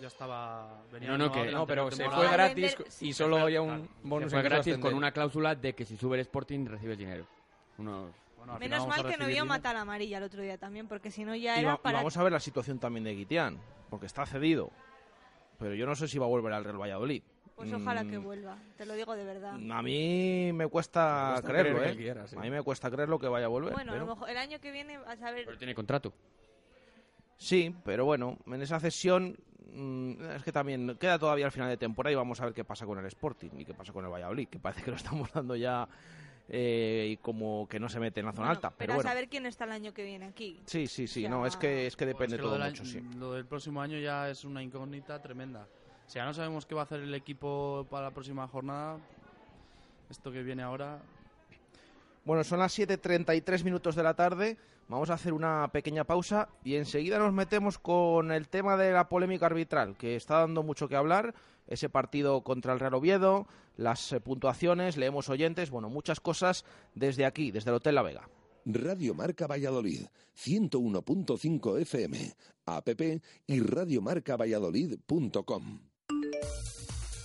Speaker 6: Ya estaba. Venía
Speaker 4: No, no, que-
Speaker 7: no, pero se fue gratis y solo había un
Speaker 6: Claro.
Speaker 7: bonus
Speaker 4: Se fue gratis con una cláusula de que si sube el Sporting recibes dinero. Unos...
Speaker 6: Bueno,
Speaker 5: Menos mal que no vio matar a amarilla el otro día también, porque si no ya
Speaker 3: Y,
Speaker 5: era para...
Speaker 3: vamos a ver la situación también de Guitián, porque está cedido. Pero yo no sé si va a volver al Real Valladolid.
Speaker 5: Pues ojalá que
Speaker 3: Mm,
Speaker 5: vuelva, te lo digo de verdad.
Speaker 3: A mí me cuesta,
Speaker 7: Me cuesta
Speaker 3: creerlo,
Speaker 7: creer
Speaker 3: ¿eh?
Speaker 7: él quiera, sí.
Speaker 3: A mí me cuesta creerlo que vaya a volver.
Speaker 5: Bueno, a lo mejor el año que viene vas a ver...
Speaker 4: Pero tiene contrato.
Speaker 3: Sí, pero bueno, en esa cesión mm, es que también queda todavía al final de temporada y vamos a ver qué pasa con el Sporting y qué pasa con el Valladolid, que parece que lo estamos dando ya eh, y como que no se mete en la zona
Speaker 5: Bueno,
Speaker 3: alta. Pero
Speaker 5: pero a
Speaker 3: bueno,
Speaker 5: saber quién está el año que viene aquí.
Speaker 3: sí, sí, sí,
Speaker 5: Ya.
Speaker 3: no, es que, es que depende
Speaker 6: Es que
Speaker 3: todo
Speaker 6: del
Speaker 3: mucho, sí.
Speaker 6: Lo del próximo año ya es una incógnita tremenda. Si ya no sabemos qué va a hacer el equipo para la próxima jornada, esto que viene ahora.
Speaker 3: Bueno, son las 7.33 minutos de la tarde. Vamos a hacer una pequeña pausa y enseguida nos metemos con el tema de la polémica arbitral, que está dando mucho que hablar. Ese partido contra el Real Oviedo, las eh, puntuaciones, leemos oyentes, bueno, muchas cosas desde aquí, desde el Hotel La Vega.
Speaker 2: Radio Marca Valladolid, 101.5 FM, app y radiomarcavalladolid.com.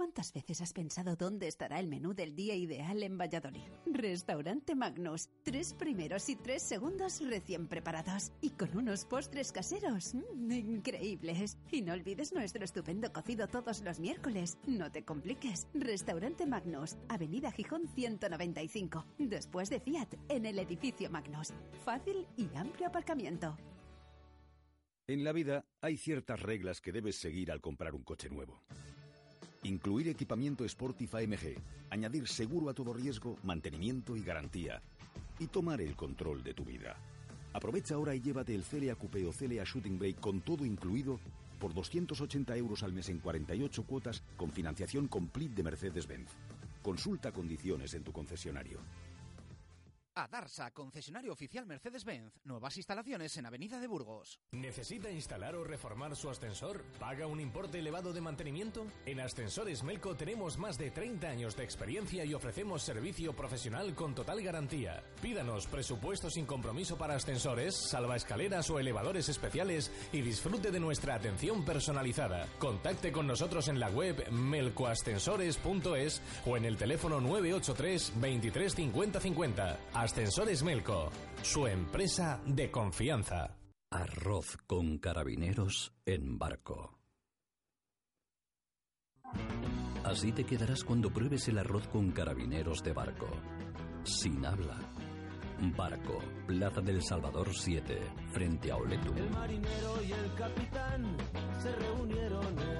Speaker 10: ¿Cuántas veces has pensado dónde estará el menú del día ideal en Valladolid? Restaurante Magnus. Tres primeros y tres segundos recién preparados. Y con unos postres caseros. mm, increíbles. Y no olvides nuestro estupendo cocido todos los miércoles. No te compliques. Restaurante Magnus. Avenida Gijón 195. Después de Fiat. En el edificio Magnus. Fácil y amplio aparcamiento.
Speaker 11: En la vida hay ciertas reglas que debes seguir al comprar un coche nuevo. Incluir equipamiento Sportif AMG, añadir seguro a todo riesgo, mantenimiento y garantía. Y tomar el control de tu vida. Aprovecha ahora y llévate el Celia Coupé o Celia Shooting Brake con todo incluido por 280 euros al mes en 48 cuotas con financiación complete de Mercedes-Benz. Consulta condiciones en tu concesionario.
Speaker 12: A Darsa, concesionario oficial Mercedes-Benz. Nuevas instalaciones en Avenida de Burgos.
Speaker 13: ¿Necesita instalar o reformar su ascensor? ¿Paga un importe elevado de mantenimiento? En Ascensores Melco tenemos más de 30 años de experiencia y ofrecemos servicio profesional con total garantía. Pídanos presupuesto sin compromiso para ascensores, salvaescaleras o elevadores especiales y disfrute de nuestra atención personalizada. Contacte con nosotros en la web melcoascensores.es o en el teléfono 983 23 50 50. Ascensores Melco, su empresa de confianza.
Speaker 14: Arroz con carabineros en barco. Así te quedarás cuando pruebes el arroz con carabineros de barco. Sin habla. Barco, Plaza del Salvador 7, frente a Oletum.
Speaker 15: El marinero y el capitán se reunieron en.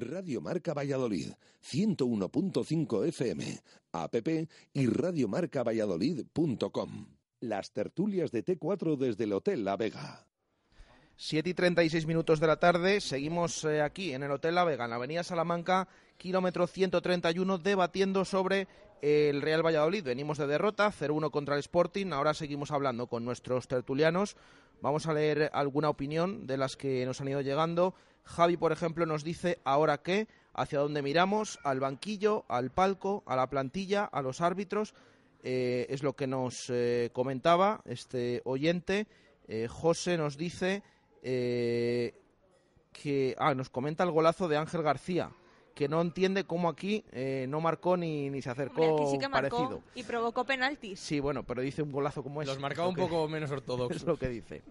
Speaker 2: Radio Marca Valladolid, 101.5 FM, app y radiomarcavalladolid.com. Las tertulias de T4 desde el Hotel La Vega.
Speaker 3: 7 y 36 minutos de la tarde, seguimos eh, aquí en el Hotel La Vega, en la Avenida Salamanca, kilómetro 131, debatiendo sobre el Real Valladolid. Venimos de derrota, 0-1 contra el Sporting, ahora seguimos hablando con nuestros tertulianos. Vamos a leer alguna opinión de las que nos han ido llegando. Javi, por ejemplo, nos dice, ¿ahora qué? ¿Hacia dónde miramos? ¿Al banquillo? ¿Al palco? ¿A la plantilla? ¿A los árbitros? Eh, es lo que nos eh, comentaba este oyente. Eh, José nos dice eh, que ah, nos comenta el golazo de Ángel García, que no entiende cómo aquí eh, no marcó ni, ni se acercó
Speaker 5: Hombre, aquí sí que marcó
Speaker 3: parecido.
Speaker 5: y provocó penaltis.
Speaker 3: Sí, bueno, pero dice un golazo como ese.
Speaker 7: Los marcaba
Speaker 3: Es
Speaker 7: un
Speaker 3: que-
Speaker 7: poco menos ortodoxos.
Speaker 3: Es lo que dice.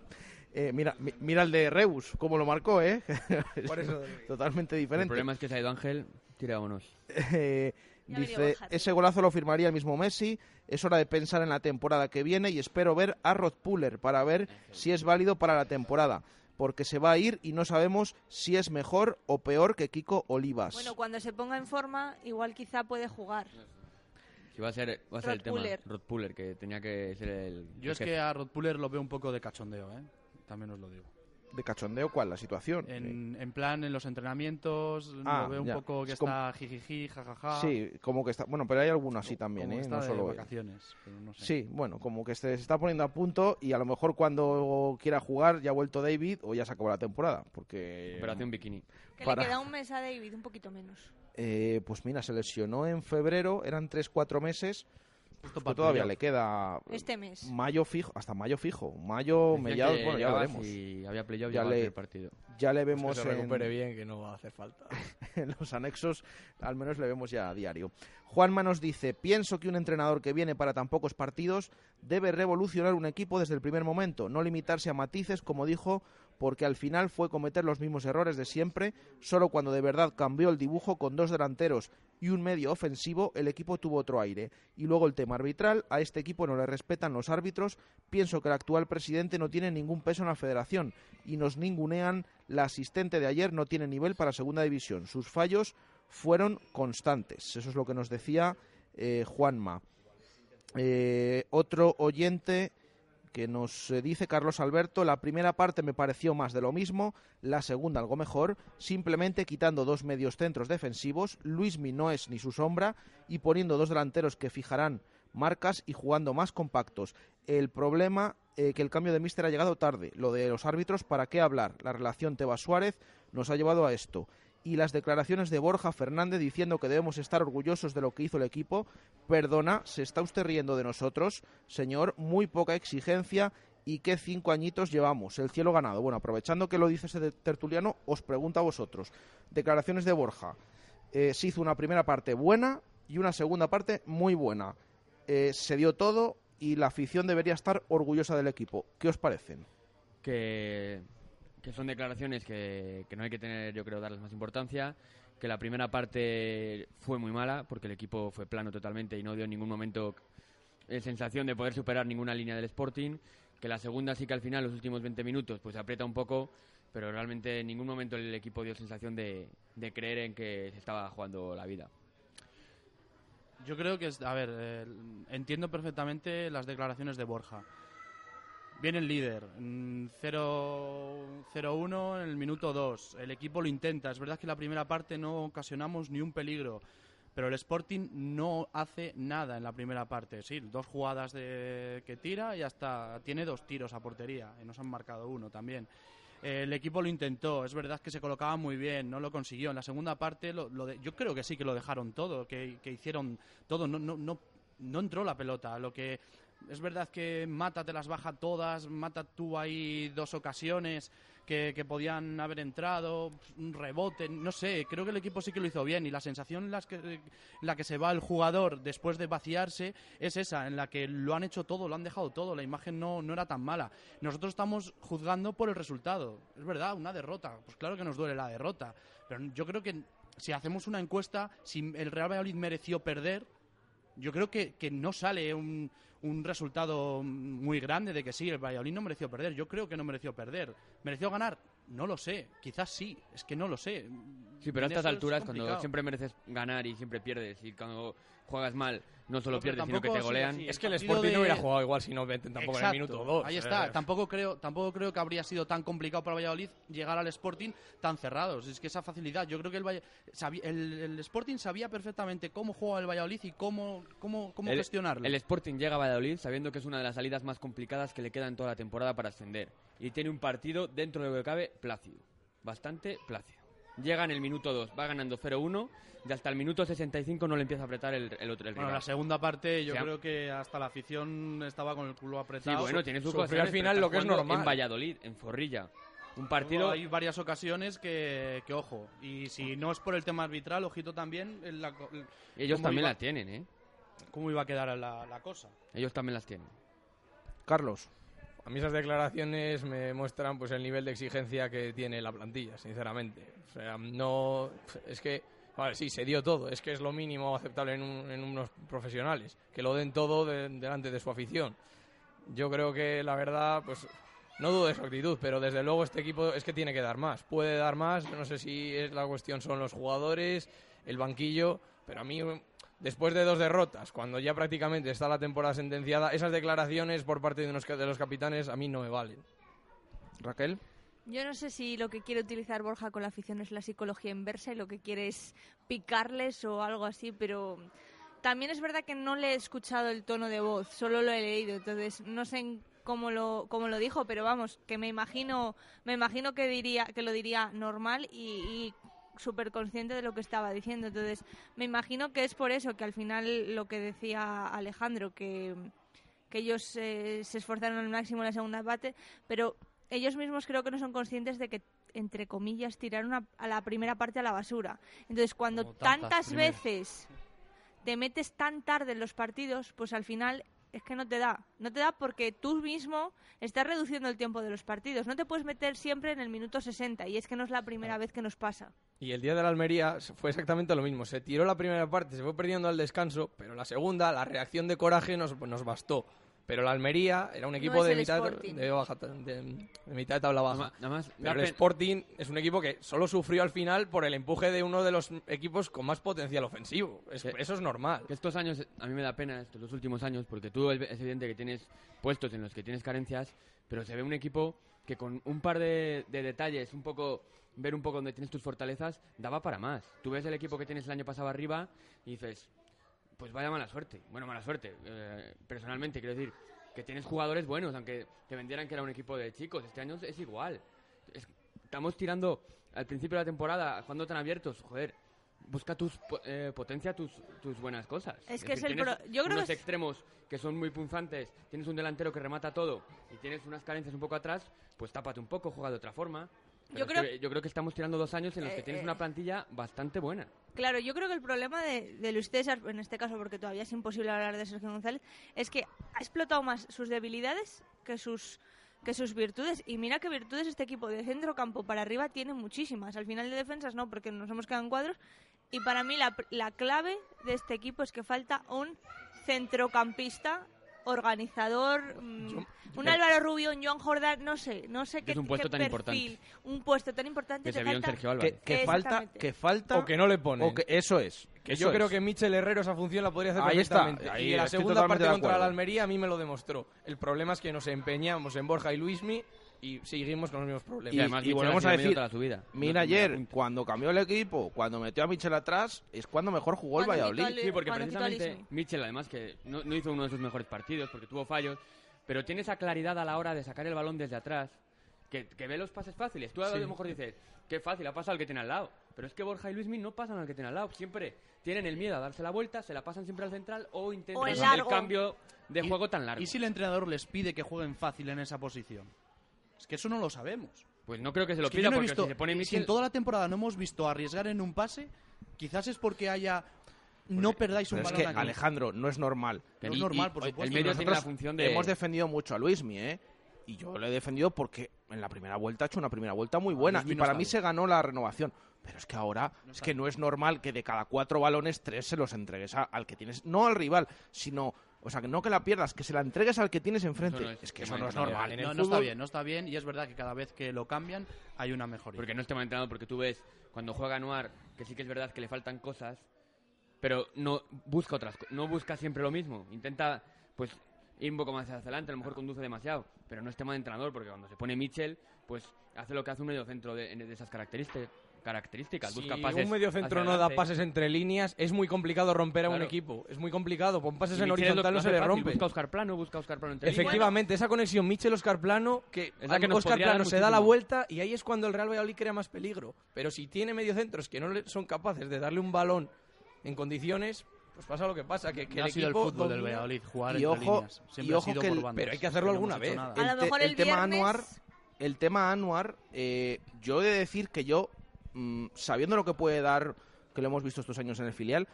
Speaker 3: Eh, mira, mi- mira el de Reus, cómo lo marcó, ¿eh?
Speaker 7: Por eso-
Speaker 3: Totalmente
Speaker 4: El
Speaker 3: diferente.
Speaker 4: problema es que se ha ido Ángel, tirámonos.
Speaker 3: Eh, dice, ese golazo lo firmaría el mismo Messi. Es hora de pensar en la temporada que viene y espero ver a Rod Puller para ver si es válido para la temporada. Porque se va a ir y no sabemos si es mejor o peor que Kiko Olivas.
Speaker 5: Bueno, cuando se ponga en forma, igual quizá puede jugar.
Speaker 4: Si va a ser, va a ser el tema. Rod Puller, que tenía que ser el.
Speaker 6: Yo es
Speaker 4: el
Speaker 6: que a Rod Puller lo veo un poco de cachondeo, ¿eh? También os lo digo.
Speaker 3: ¿De cachondeo cuál? ¿La situación?
Speaker 6: En, en plan, en los entrenamientos,
Speaker 3: Ah,
Speaker 6: lo veo un
Speaker 3: ya.
Speaker 6: poco que
Speaker 3: Es como-
Speaker 6: está jijiji, jajaja.
Speaker 3: Sí, como que está. Bueno, pero hay alguno así también,
Speaker 6: como
Speaker 3: ¿eh?
Speaker 6: está
Speaker 3: No
Speaker 6: de
Speaker 3: solo
Speaker 6: vacaciones, pero no sé.
Speaker 3: Sí, bueno, como que se está poniendo a punto y a lo mejor cuando quiera jugar ya ha vuelto David o ya se acabó la temporada. Porque.
Speaker 4: Operación Bikini.
Speaker 5: Que
Speaker 3: Para-
Speaker 5: le queda un mes a David, un poquito menos.
Speaker 3: Eh, pues mira, se lesionó en febrero, eran 3-4 meses. Pues
Speaker 6: para
Speaker 3: todavía le queda
Speaker 5: Este mes.
Speaker 3: mayo fijo, hasta mayo fijo. Mayo, mediados, bueno, ya veremos.
Speaker 4: Si había playoff,
Speaker 3: ya
Speaker 4: el
Speaker 3: le,
Speaker 4: primer partido.
Speaker 3: ya le
Speaker 7: Pues
Speaker 3: vemos
Speaker 7: que se
Speaker 3: en-
Speaker 7: recupere bien, que no va a hacer falta.
Speaker 3: en los anexos al menos le vemos ya a diario. Juanma nos dice, pienso que un entrenador que viene para tan pocos partidos debe revolucionar un equipo desde el primer momento, no limitarse a matices, como dijo, porque al final fue cometer los mismos errores de siempre, solo cuando de verdad cambió el dibujo con dos delanteros y un medio ofensivo, el equipo tuvo otro aire. Y luego el tema arbitral, a este equipo no le respetan los árbitros, pienso que el actual presidente no tiene ningún peso en la federación y nos ningunean, la asistente de ayer no tiene nivel para segunda división, sus fallos fueron constantes. Eso es lo que nos decía eh, Juanma. Eh, otro oyente que nos eh, dice Carlos Alberto, la primera parte me pareció más de lo mismo, la segunda algo mejor, simplemente quitando dos medios centros defensivos, Luismi no es ni su sombra, y poniendo dos delanteros que fijarán marcas y jugando más compactos. El problema eh, que el cambio de míster ha llegado tarde. Lo de los árbitros, ¿para qué hablar? La relación Tebas-Suárez nos ha llevado a esto y las declaraciones de Borja Fernández diciendo que debemos estar orgullosos de lo que hizo el equipo. Perdona, ¿se está usted riendo de nosotros? Señor, muy poca exigencia y qué cinco añitos llevamos, el cielo ganado. Bueno, aprovechando que lo dice ese tertuliano, os pregunto a vosotros. Declaraciones de Borja. Eh, se hizo una primera parte buena y una segunda parte muy buena. Eh, se dio todo y la afición debería estar orgullosa del equipo. ¿Qué os parecen?
Speaker 4: Que que son declaraciones que, no hay que tener, yo creo, darles más importancia, que la primera parte fue muy mala, porque el equipo fue plano totalmente y no dio en ningún momento la sensación de poder superar ninguna línea del Sporting, que la segunda sí que al final, los últimos 20 minutos, pues aprieta un poco, pero realmente en ningún momento el equipo dio sensación de, de creer en que se estaba jugando la vida.
Speaker 6: Yo creo que, es, a ver, eh, entiendo perfectamente las declaraciones de Borja. Viene el líder, 0-1 en el minuto 2. El equipo lo intenta. Es verdad que la primera parte no ocasionamos ni un peligro, pero el Sporting no hace nada en la primera parte. Sí, dos jugadas de que tira y hasta tiene dos tiros a portería y nos han marcado uno también. El equipo lo intentó, es verdad que se colocaba muy bien, no lo consiguió. En la segunda parte lo, yo creo que sí que lo dejaron todo, que, que hicieron todo. No, no, no, no entró la pelota. Lo que es verdad que Mata te las baja todas, Mata tú ahí dos ocasiones que, podían haber entrado, un rebote, no sé, creo que el equipo sí que lo hizo bien y la sensación en que, la que se va el jugador después de vaciarse es esa, en la que lo han hecho todo, lo han dejado todo, la imagen no, no era tan mala. Nosotros estamos juzgando por el resultado, es verdad, una derrota, pues claro que nos duele la derrota, pero yo creo que si hacemos una encuesta, si el Real Valladolid mereció perder, yo creo que, que no sale un, un resultado muy grande de que sí, el Valladolid no mereció perder. Yo creo que no mereció perder. ¿Mereció ganar? No lo sé. Quizás sí. Es que no lo sé.
Speaker 4: Sí, pero a estas alturas, cuando siempre mereces ganar y siempre pierdes, y cuando juegas mal, no solo pierdes, sino que te golean.
Speaker 7: es que el Sporting no hubiera jugado igual si no meten tampoco en el minuto dos.
Speaker 6: Ahí está. Tampoco creo, tampoco creo que habría sido tan complicado para Valladolid llegar al Sporting tan cerrados. Es que esa facilidad. Yo creo que el, el, Sporting sabía perfectamente cómo juega el Valladolid y cómo, cómo, cómo gestionarlo.
Speaker 4: El Sporting llega a Valladolid sabiendo que es una de las salidas más complicadas que le quedan toda la temporada para ascender. Y tiene un partido dentro de lo que cabe plácido. Bastante plácido. Llega en el minuto 2, va ganando 0-1 y hasta el minuto 65 no le empieza a apretar el, otro. El
Speaker 6: bueno, la segunda parte yo creo que hasta la afición estaba con el culo apretado.
Speaker 4: Sí, bueno, tiene su cosa. al final lo que es normal. En Valladolid, en Zorrilla. Un partido.
Speaker 6: hay varias ocasiones que, que, ojo. Y si no es por el tema arbitral, ojito también. la,
Speaker 4: Ellos también la tienen, ¿eh?
Speaker 6: ¿Cómo iba a quedar la, la cosa?
Speaker 4: Ellos también las tienen.
Speaker 3: Carlos.
Speaker 7: A mí esas declaraciones me muestran pues el nivel de exigencia que tiene la plantilla, sinceramente. O sea, no... Es que... Vale, sí, se dio todo. Es que es lo mínimo aceptable en, unos profesionales. Que lo den todo delante de su afición. Yo creo que la verdad, pues no dudo de su actitud, pero desde luego este equipo es que tiene que dar más. Puede dar más, no sé si es la cuestión son los jugadores, el banquillo, pero a mí después de dos derrotas, cuando ya prácticamente está la temporada sentenciada, esas declaraciones por parte de los, de los capitanes a mí no me valen.
Speaker 3: Raquel.
Speaker 5: Yo no sé si lo que quiere utilizar Borja con la afición es la psicología inversa y lo que quiere es picarles o algo así, pero también es verdad que no le he escuchado el tono de voz, solo lo he leído, entonces no sé cómo lo, cómo lo dijo, pero vamos, que me imagino, me imagino que diría, que lo diría normal y súper consciente de lo que estaba diciendo. Entonces, me imagino que es por eso que al final lo que decía Alejandro, que, que ellos eh, se esforzaron al máximo en la segunda parte, pero ellos mismos creo que no son conscientes de que entre comillas, tiraron a, a la primera parte a la basura. Entonces, cuando
Speaker 6: Como tantas
Speaker 5: tantas veces te metes tan tarde en los partidos, pues al final es que no te da. No te da porque tú mismo estás reduciendo el tiempo de los partidos. No te puedes meter siempre en el minuto 60 y es que no es la primera vez que nos pasa.
Speaker 7: Y el día de la Almería fue exactamente lo mismo. Se tiró la primera parte, se fue perdiendo al descanso, pero la segunda, la reacción de coraje nos, nos bastó. Pero la Almería era un equipo
Speaker 5: es
Speaker 7: de,
Speaker 5: el
Speaker 7: mitad,
Speaker 5: Sporting.
Speaker 7: de, baja, de, de mitad de tabla baja.
Speaker 4: Nada más-
Speaker 7: pero el Sporting es un equipo que solo sufrió al final por el empuje de uno de los equipos con más potencial ofensivo. Es-
Speaker 4: Que-
Speaker 7: eso es normal.
Speaker 4: Que estos años, a mí me da pena, estos dos últimos años, porque tú es es evidente que tienes puestos en los que tienes carencias, pero se ve un equipo que con un par de, de detalles, un poco ver un poco dónde tienes tus fortalezas, daba para más. Tú ves el equipo que tienes el año pasado arriba y dices, pues vaya mala suerte. Bueno, mala suerte, eh, personalmente, quiero decir, que tienes jugadores buenos, aunque te vendieran que era un equipo de chicos. Este año es igual. Es- estamos tirando al principio de la temporada, jugando tan abiertos, joder. Busca tus eh, potencia tus, tus buenas cosas.
Speaker 5: Es que es el pro- yo creo
Speaker 4: unos
Speaker 5: que es-
Speaker 4: extremos que son muy punzantes, tienes un delantero que remata todo y tienes unas carencias un poco atrás, pues tápate un poco, juega de otra forma.
Speaker 5: Yo creo-
Speaker 4: que- yo creo que estamos tirando dos años en los
Speaker 5: Eh,
Speaker 4: que tienes
Speaker 5: eh.
Speaker 4: una plantilla bastante buena.
Speaker 5: Claro, yo creo que el problema de, de Luis César, en este caso porque todavía es imposible hablar de Sergio González, es que ha explotado más sus debilidades que sus que sus virtudes. Y mira que virtudes este equipo de centro campo para arriba tiene muchísimas. Al final de defensas no, porque nos hemos quedado en cuadros. Y para mí la, la clave de este equipo es que falta un centrocampista organizador, mm, un
Speaker 4: yo-
Speaker 5: Álvaro Rubio, un Joan Jordán, no sé, no sé qué,
Speaker 4: es un puesto
Speaker 5: qué
Speaker 4: tan
Speaker 5: perfil, un puesto tan importante
Speaker 4: Que se vio en Sergio Álvarez.
Speaker 3: Que, que falta, que falta
Speaker 7: O que no le
Speaker 3: que- eso es.
Speaker 7: Que
Speaker 3: eso
Speaker 7: yo creo que Michel Herrero esa función la podría hacer
Speaker 3: Ahí está,
Speaker 7: perfectamente.
Speaker 3: ahí
Speaker 7: y la segunda parte contra la. Almería a mí me lo demostró. El problema es que nos empeñamos en Borja y Luismi y seguimos con los mismos problemas.
Speaker 3: Y,
Speaker 4: además
Speaker 3: y
Speaker 4: Michel
Speaker 3: volvemos a decir,
Speaker 4: toda su vida.
Speaker 3: mira
Speaker 4: No- no
Speaker 3: ayer, cuando cambió el equipo, cuando metió a Michel atrás, es cuando mejor jugó el Valladolid.
Speaker 5: al-
Speaker 4: Sí, porque precisamente. Mitchell, además, que no, no hizo uno de sus mejores partidos porque tuvo fallos, pero tiene esa claridad a la hora de sacar el balón desde atrás, que, que ve los pases fáciles. Tú a
Speaker 7: Sí.
Speaker 4: lo mejor dices, qué fácil, ha pasado al que tiene al lado. Pero es que Borja y Luismi no pasan al que tiene al lado. Siempre tienen el miedo a darse la vuelta, se la pasan siempre al central o intentan
Speaker 5: O
Speaker 4: el
Speaker 5: largo.
Speaker 4: cambio de
Speaker 6: Y-
Speaker 4: juego tan largo.
Speaker 6: ¿Y si el entrenador les pide que jueguen fácil en esa posición? Es que eso no lo sabemos.
Speaker 4: Pues no creo que se lo
Speaker 6: Es que
Speaker 4: pida
Speaker 6: no
Speaker 4: porque
Speaker 6: visto-
Speaker 4: si se pone
Speaker 6: si en toda la temporada no hemos visto arriesgar en un pase, quizás es porque haya... No perdáis un
Speaker 3: Pero es
Speaker 6: balón
Speaker 3: que,
Speaker 6: aquí.
Speaker 3: Alejandro, no es normal.
Speaker 6: No es normal,
Speaker 4: y-
Speaker 6: por
Speaker 4: el
Speaker 6: supuesto.
Speaker 4: medio tiene la
Speaker 3: Nosotros
Speaker 4: función de...
Speaker 3: Hemos defendido mucho a Luismi, ¿eh? Y yo le he defendido porque en la primera vuelta ha hecho una primera vuelta muy buena.
Speaker 6: Luismi
Speaker 3: Y
Speaker 6: no
Speaker 3: para mí
Speaker 6: bien.
Speaker 3: se ganó la renovación. Pero es que ahora es que no es normal que de cada cuatro balones, tres se los entregues al que tienes. No al rival, sino. O sea, que no que la pierdas, que se la entregues al que tienes enfrente.
Speaker 4: No es
Speaker 3: es que
Speaker 4: tema
Speaker 3: eso no es
Speaker 4: entrenador.
Speaker 3: normal. En el
Speaker 6: no, no está bien, no está bien y es verdad que cada vez que lo cambian hay una mejoría.
Speaker 4: Porque no esté mal entrenado, porque tú ves cuando juega Noir, que sí que es verdad que le faltan cosas, pero no busca otras no busca siempre lo mismo. Intenta, pues, ir un poco más hacia adelante, a lo mejor conduce demasiado, pero no es tema de entrenador, porque cuando se pone Mitchell, pues hace lo que hace un medio centro de, de esas características. Características.
Speaker 7: Si
Speaker 4: busca pases
Speaker 7: un medio
Speaker 4: hacia
Speaker 7: centro no da pases entre líneas, es muy complicado romper a un equipo. Es muy complicado. Pon pases
Speaker 4: Y
Speaker 7: en horizontal no se le rompe.
Speaker 4: Busca Oscar Plano, busca Oscar Plano entre líneas.
Speaker 7: Efectivamente, esa conexión Michel-Oscar Plano, que
Speaker 4: Es la que nos
Speaker 7: Oscar Plano se da la vuelta y ahí es cuando el Real Valladolid crea más peligro. Pero si tiene mediocentros que no son capaces de darle un balón en condiciones, pues pasa lo que pasa, que, que
Speaker 6: No
Speaker 7: el
Speaker 6: ha sido el fútbol del Valladolid, jugar
Speaker 3: y
Speaker 6: entre
Speaker 3: ojo-
Speaker 6: líneas.
Speaker 3: y
Speaker 6: Siempre ha
Speaker 3: ojo
Speaker 6: sido
Speaker 3: que
Speaker 6: por
Speaker 3: el-
Speaker 6: bandas,
Speaker 7: pero hay que
Speaker 6: y
Speaker 7: hacerlo
Speaker 6: no
Speaker 7: alguna vez.
Speaker 5: A lo
Speaker 3: te-
Speaker 5: mejor el
Speaker 3: tema
Speaker 5: viernes-
Speaker 3: Anuar, el tema Anuar, eh, yo he de decir que yo, mm, sabiendo lo que puede dar, que lo hemos visto estos años en el filial,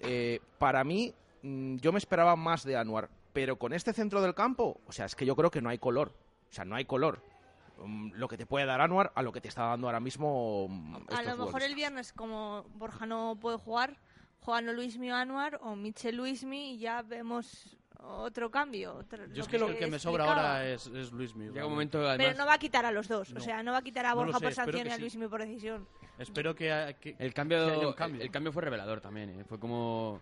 Speaker 3: eh, para mí, mm, yo me esperaba más de Anuar. Pero con este centro del campo, o sea, es que yo creo que no hay color. O sea, no hay color. Mm, lo que te puede dar Anuar a lo que te está dando ahora mismo.
Speaker 5: A lo mejor el viernes, como Borja no puede jugar, juegan Luismi o Anuar o Michel Luismi y ya vemos otro cambio. otro-
Speaker 6: Yo es que lo que me sobra ahora es, es Luis Miguel.
Speaker 4: Llega un momento,
Speaker 5: Pero no va a quitar a los dos.
Speaker 6: No.
Speaker 5: O sea, no va a quitar a
Speaker 6: No
Speaker 5: Borja
Speaker 6: sé,
Speaker 5: por sanción y a
Speaker 6: sí.
Speaker 5: Luismi por decisión.
Speaker 6: Espero que, que-
Speaker 4: El
Speaker 6: que haya
Speaker 4: cambio,
Speaker 6: un cambio.
Speaker 4: El, el cambio fue revelador también, ¿eh? fue como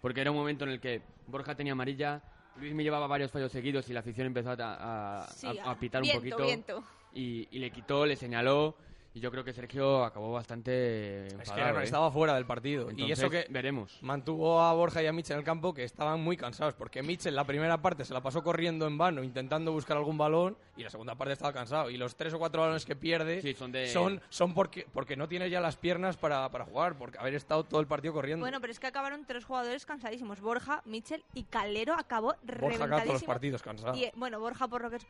Speaker 4: porque era un momento en el que Borja tenía amarilla, Luis me llevaba varios fallos seguidos y la afición empezó a, a- a-
Speaker 5: Sí,
Speaker 4: a- a pitar
Speaker 5: viento,
Speaker 4: un poquito
Speaker 5: viento.
Speaker 4: Y, y le quitó, le señaló y yo creo que Sergio acabó bastante
Speaker 7: Es que
Speaker 4: ¿eh?
Speaker 7: estaba fuera del partido. y eso que
Speaker 4: veremos.
Speaker 7: mantuvo a Borja y a Mitchell en el campo que estaban muy cansados. Porque Mitchell la primera parte se la pasó corriendo en vano, intentando buscar algún balón. Y la segunda parte estaba cansado. Y los tres o cuatro balones que pierde
Speaker 4: Sí, son de-
Speaker 7: son, son porque, porque no tiene ya las piernas para, para jugar. Porque haber estado todo el partido corriendo.
Speaker 5: Bueno, pero es que acabaron tres jugadores cansadísimos. Borja, Michel y Calero acabó
Speaker 7: Borja todos los
Speaker 5: reventadísimo.
Speaker 7: partidos cansado.
Speaker 5: Y, eh, bueno, Borja por lo que es...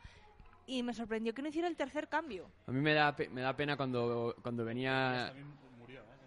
Speaker 5: y me sorprendió que no hiciera el tercer cambio.
Speaker 4: A mí me da, pe- me da pena cuando, cuando venía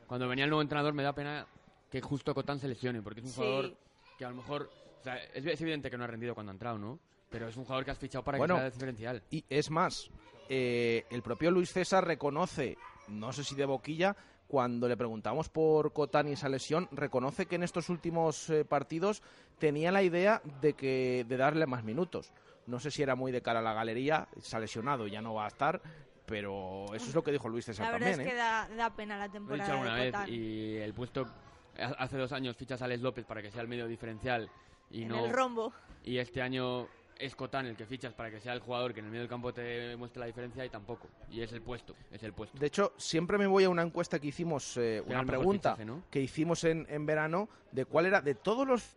Speaker 4: cuando venía el nuevo entrenador me da pena que justo Cotán se lesione, porque es un
Speaker 5: Sí.
Speaker 4: jugador que a lo mejor... O sea, es, es evidente que no ha rendido cuando ha entrado, ¿no? Pero es un jugador que has fichado para
Speaker 3: Bueno,
Speaker 4: que sea diferencial.
Speaker 3: Y es más, eh, el propio Luis César reconoce, no sé si de boquilla, cuando le preguntamos por Cotán y esa lesión, reconoce que en estos últimos eh, partidos tenía la idea de que de darle más minutos. No sé si era muy de cara a la galería, se ha lesionado, ya no va a estar, pero eso es lo que dijo Luis César
Speaker 5: La verdad
Speaker 3: también.
Speaker 5: es que
Speaker 3: ¿eh?
Speaker 5: da, da pena la
Speaker 4: Lo he dicho
Speaker 5: temporada
Speaker 4: alguna vez
Speaker 5: Cotán.
Speaker 4: y el puesto... ha- Hace dos años fichas a Alex López para que sea el medio diferencial y
Speaker 5: En
Speaker 4: no...
Speaker 5: el rombo.
Speaker 4: Y este año es Cotán el que fichas para que sea el jugador que en el medio del campo te muestre la diferencia y tampoco. Y es el puesto, es el puesto.
Speaker 3: De hecho, siempre me voy a una encuesta que hicimos, eh, una pregunta
Speaker 4: fichaje, ¿no?
Speaker 3: que hicimos en, en verano, de cuál era, de todos los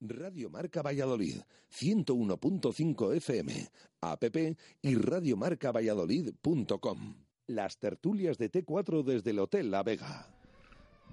Speaker 2: Radio Marca Valladolid, 101.5 FM, app y radiomarcavalladolid.com. Las tertulias de T4 desde el Hotel La Vega.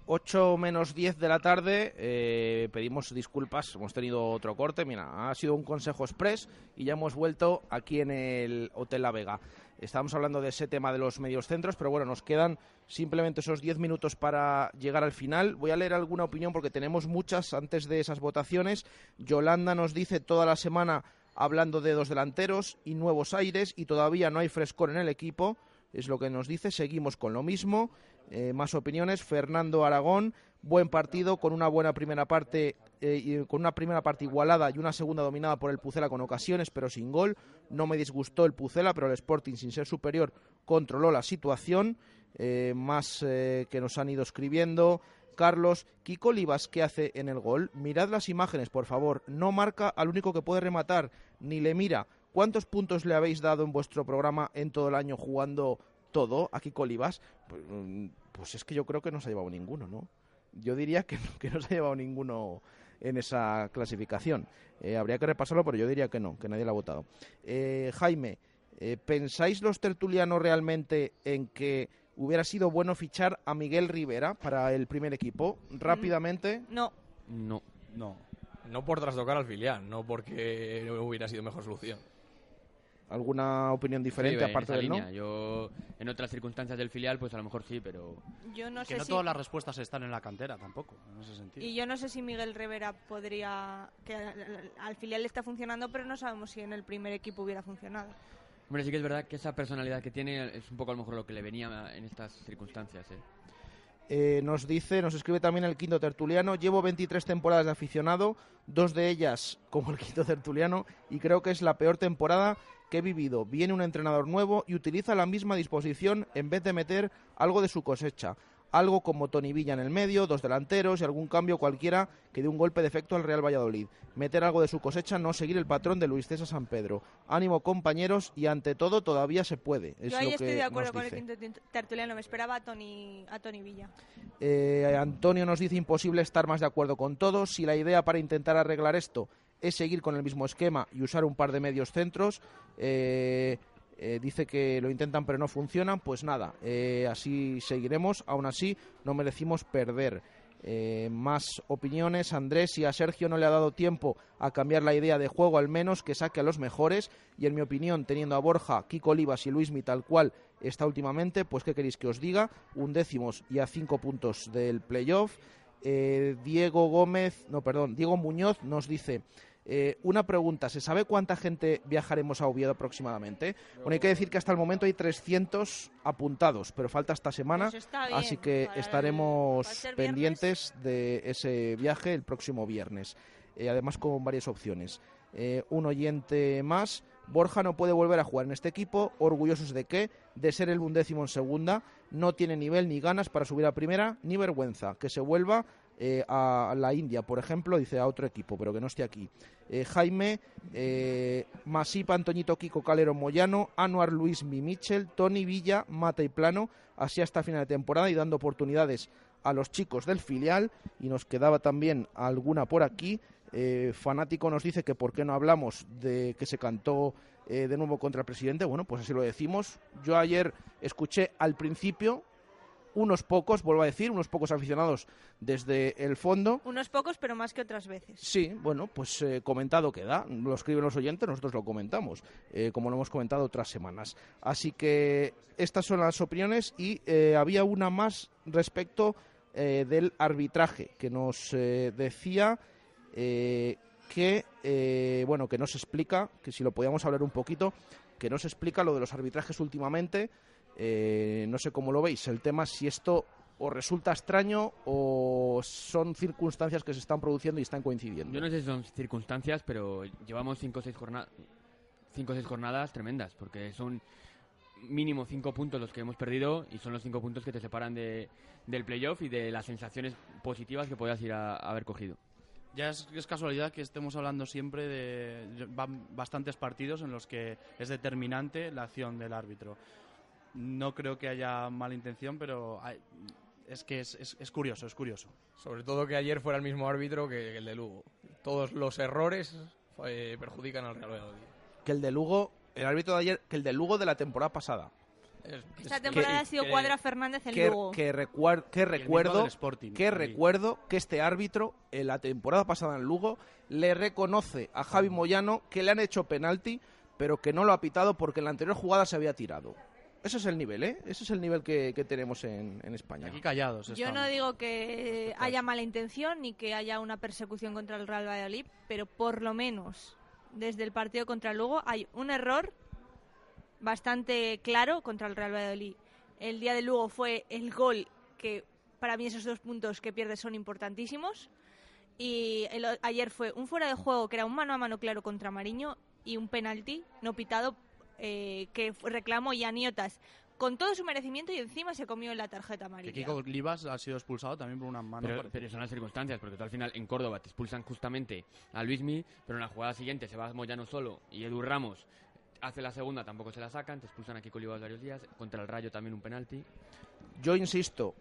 Speaker 3: 8 menos 10 de la tarde, eh, pedimos disculpas, hemos tenido otro corte, mira, ha sido un consejo express y ya hemos vuelto aquí en el Hotel La Vega. Estábamos hablando de ese tema de los medios centros, pero bueno, nos quedan simplemente esos 10 minutos para llegar al final. Voy a leer alguna opinión porque tenemos muchas antes de esas votaciones. Yolanda nos dice toda la semana hablando de dos delanteros y nuevos aires y todavía no hay frescor en el equipo, es lo que nos dice, seguimos con lo mismo. Eh, más opiniones, Fernando Aragón, buen partido con una buena primera parte, eh, con una primera parte igualada y una segunda dominada por el Pucela con ocasiones, pero sin gol. No me disgustó el Pucela, pero el Sporting, sin ser superior, controló la situación. Eh, más eh, que nos han ido escribiendo. Carlos, Kiko Olivas, ¿qué hace en el gol? Mirad las imágenes, por favor. No marca al único que puede rematar, ni le mira. ¿Cuántos puntos le habéis dado en vuestro programa en todo el año jugando todo a Kiko? Pues, mm, pues es que yo creo que no se ha llevado ninguno, ¿no? Yo diría que, no- que no se ha llevado ninguno en esa clasificación. Eh, habría que repasarlo, pero yo diría que no, que nadie lo ha votado. Jaime, ¿pensáis los tertulianos realmente en que hubiera sido bueno fichar a Miguel Rivera para el primer equipo? Rápidamente.
Speaker 5: No.
Speaker 4: No.
Speaker 6: No.
Speaker 7: No por trastocar al filial, no porque hubiera sido mejor solución.
Speaker 3: ¿Alguna opinión diferente
Speaker 4: Sí,
Speaker 3: aparte del no?
Speaker 4: Yo, en otras circunstancias del filial, pues a lo mejor sí, pero...
Speaker 5: Yo no
Speaker 6: que
Speaker 5: sé
Speaker 6: no
Speaker 5: si...
Speaker 6: todas las respuestas están en la cantera tampoco, en ese sentido.
Speaker 5: Y yo no sé si Miguel Rivera podría... que al, al filial le está funcionando, pero no sabemos si en el primer equipo hubiera funcionado.
Speaker 4: Hombre, sí que es verdad que esa personalidad que tiene es un poco a lo mejor lo que le venía en estas circunstancias, ¿eh?
Speaker 3: Eh, nos dice, nos escribe también el quinto tertuliano, llevo 23 temporadas de aficionado, dos de ellas como el quinto tertuliano, y creo que es la peor temporada que he vivido. Viene un entrenador nuevo y utiliza la misma disposición en vez de meter algo de su cosecha. Algo como Tony Villa en el medio, dos delanteros y algún cambio cualquiera que dé un golpe de efecto al Real Valladolid. Meter algo de su cosecha, no seguir el patrón de Luis César San Pedro. Ánimo compañeros y ante todo todavía se puede. Es
Speaker 5: yo ahí
Speaker 3: lo
Speaker 5: estoy
Speaker 3: que
Speaker 5: de acuerdo con el quinto tertuliano. Me esperaba a Tony, a Tony Villa.
Speaker 3: Eh, Antonio nos dice imposible estar más de acuerdo con todos. Si la idea para intentar arreglar esto es seguir con el mismo esquema y usar un par de medios centros, eh, eh, dice que lo intentan pero no funcionan, pues nada, eh, así seguiremos. Aún así, no merecimos perder. Eh, más opiniones, Andrés, si a Sergio no le ha dado tiempo a cambiar la idea de juego, al menos que saque a los mejores. Y en mi opinión, teniendo a Borja, Kiko Olivas y Luismi tal cual está últimamente, pues qué queréis que os diga, un décimos y a cinco puntos del playoff. Diego Gómez, no, perdón, Diego Muñoz nos dice, eh, una pregunta, ¿se sabe cuánta gente viajaremos a Oviedo aproximadamente? Bueno, hay que decir que hasta el momento hay 300 apuntados, pero falta esta semana,
Speaker 5: Pues bien,
Speaker 3: así que
Speaker 5: el-
Speaker 3: estaremos pendientes de ese viaje el próximo viernes, eh, además con varias opciones. Eh, un oyente más Borja no puede volver a jugar en este equipo, orgullosos de qué, de ser el undécimo en segunda, no tiene nivel ni ganas para subir a primera, ni vergüenza, que se vuelva eh, a la India, por ejemplo, dice a otro equipo, pero que no esté aquí. Eh, Jaime, eh, Masipa, Antoñito, Kiko, Calero, Moyano, Anuar, Luis, Mi, Michel, Tony, Villa, Mata y Plano, así hasta final de temporada y dando oportunidades a los chicos del filial. Y nos quedaba también alguna por aquí. Eh, fanático nos dice que por qué no hablamos de que se cantó de nuevo contra el presidente. Bueno, pues así lo decimos. Yo ayer escuché al principio unos pocos, vuelvo a decir, unos pocos aficionados desde el fondo.
Speaker 5: Unos pocos, pero más que otras veces.
Speaker 3: Sí, bueno, pues eh, comentado queda. Lo escriben los oyentes, nosotros lo comentamos, eh, como lo hemos comentado otras semanas. Así que estas son las opiniones y eh, había una más respecto eh, del arbitraje que nos eh, decía eh, que, bueno, que nos explica, que si lo podíamos hablar un poquito, que nos explica lo de los arbitrajes últimamente. Eh, no sé cómo lo veis. El tema si esto os resulta extraño o son circunstancias que se están produciendo y están coincidiendo.
Speaker 4: Yo no sé si son circunstancias, pero llevamos cinco o seis jornadas, cinco o seis jornadas tremendas, porque son mínimo cinco puntos los que hemos perdido y son los cinco puntos que te separan de, del playoff y de las sensaciones positivas que podías ir a, a haber cogido.
Speaker 6: Ya es, es casualidad que estemos hablando siempre de van bastantes partidos en los que es determinante la acción del árbitro. No creo que haya mala intención, pero hay- es que es, es- es curioso, es curioso.
Speaker 7: Sobre todo que ayer fuera el mismo árbitro que el de Lugo. Todos los errores eh, perjudican al Real Valladolid.
Speaker 3: Que el de Lugo, el árbitro de ayer, que el de Lugo de la temporada pasada.
Speaker 5: Esta temporada ha sido Cuadra Fernández el
Speaker 3: que,
Speaker 5: Lugo.
Speaker 3: que recuer- que recuerdo
Speaker 6: Sporting,
Speaker 3: que recuerdo que este árbitro en la temporada pasada en Lugo le reconoce a Javi Moyano que le han hecho penalti pero que no lo ha pitado porque en la anterior jugada se había tirado ese es el nivel ¿eh? ese es el nivel que, que tenemos en, en España
Speaker 6: Aquí callados
Speaker 5: Yo no digo que haya mala intención ni que haya una persecución contra el Real Valladolid, pero por lo menos desde el partido contra el Lugo hay un error bastante claro contra el Real Valladolid. El día del Lugo fue el gol que para mí esos dos puntos que pierde son importantísimos. Y el ayer fue un fuera de juego que era un mano a mano claro contra Mariño y un penalti no pitado eh, que reclamó Yaniotas con todo su merecimiento y encima se comió la tarjeta
Speaker 6: Que
Speaker 5: amarilla.
Speaker 6: Kiko Olivas ha sido expulsado también por una mano.
Speaker 4: Pero, son las circunstancias, porque tú al final en Córdoba te expulsan justamente a Luismi, pero en la jugada siguiente se va Moyano solo y Edu Ramos hace la segunda, tampoco se la sacan, te expulsan aquí con Olivas varios días, contra el Rayo también un penalti.
Speaker 3: yo insisto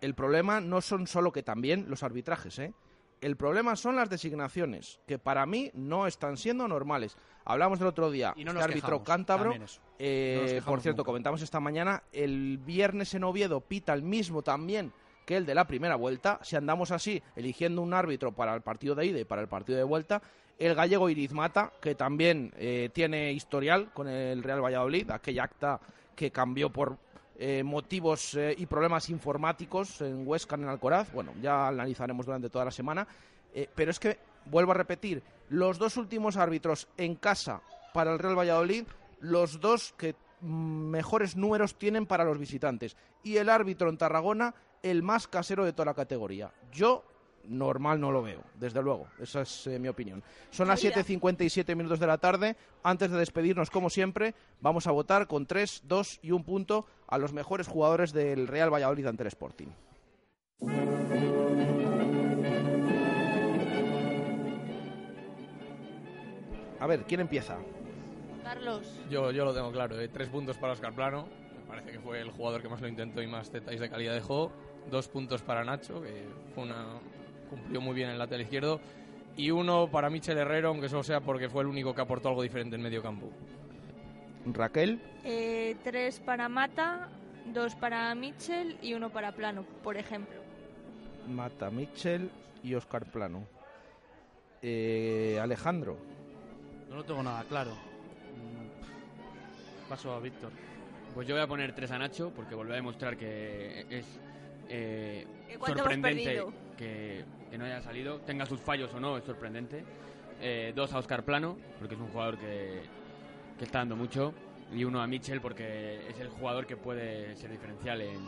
Speaker 3: el problema no son solo que también los arbitrajes ¿eh? el problema son las designaciones que para mí no están siendo normales hablamos del otro día
Speaker 6: Y no
Speaker 3: este árbitro cántabro. Eh,
Speaker 6: No
Speaker 3: por cierto,
Speaker 6: nunca.
Speaker 3: comentamos esta mañana, el viernes en Oviedo pita el mismo también que el de la primera vuelta. Si andamos así, eligiendo un árbitro para el partido de ida y para el partido de vuelta, el gallego Iriz Mata, que también eh, tiene historial con el Real Valladolid, aquella acta que cambió por eh, motivos eh, y problemas informáticos en Huesca, en Alcoraz. Bueno, ya analizaremos durante toda la semana. Pero es que, vuelvo a repetir, los dos últimos árbitros en casa para el Real Valladolid, los dos que mejores números tienen para los visitantes. Y el árbitro en Tarragona, el más casero de toda la categoría. Yo normal no lo veo, desde luego. Esa es eh, mi opinión. Son las
Speaker 5: Calidad.
Speaker 3: 7.57 minutos de la tarde. Antes de despedirnos, como siempre, vamos a votar con 3, 2 y un punto a los mejores jugadores del Real Valladolid ante el Sporting. A ver, ¿quién empieza?
Speaker 5: Carlos.
Speaker 7: Yo, yo lo tengo claro, ¿eh? tres puntos para Oscar Plano, me parece que fue el jugador que más lo intentó y más detalles de calidad dejó. Dos puntos para Nacho, que fue una, cumplió muy bien en el lateral izquierdo. Y uno para Michel Herrero, aunque solo sea porque fue el único que aportó algo diferente en medio campo.
Speaker 3: Raquel.
Speaker 5: Eh, tres para Mata, dos para Mitchell y uno para Plano, por ejemplo.
Speaker 3: Mata Mitchell y Oscar Plano. Eh, Alejandro.
Speaker 6: No lo tengo nada claro. Mm, Paso a Víctor.
Speaker 4: Pues yo voy a poner tres a Nacho, porque vuelve a demostrar que es eh,
Speaker 5: ¿Que cuánto hemos
Speaker 4: sorprendente que no haya salido, tenga sus fallos o no, es sorprendente. Eh, dos a Oscar Plano, porque es un jugador que, que está dando mucho. Y uno a Mitchell, porque es el jugador que puede ser diferencial en,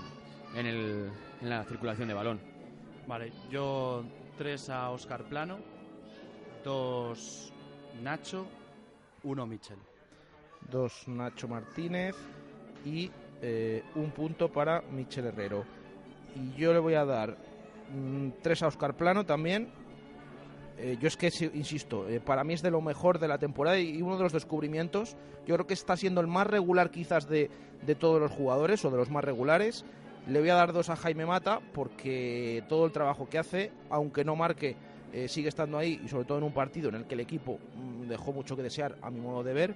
Speaker 4: en, el- en la circulación de balón.
Speaker 6: Vale, yo tres a Oscar Plano, dos Nacho, uno Michel.
Speaker 3: dos Nacho Martínez y eh, un punto para Michel Herrero. Y yo le voy a dar mm, tres a Oscar Plano también. Eh, yo es que, insisto, eh, para mí es de lo mejor de la temporada y, y uno de los descubrimientos. Yo creo que está siendo el más regular quizás de, de todos los jugadores o de los más regulares. Le voy a dar dos a Jaime Mata porque todo el trabajo que hace, aunque no marque, eh, sigue estando ahí y sobre todo en un partido en el que el equipo mm, dejó mucho que desear a mi modo de ver.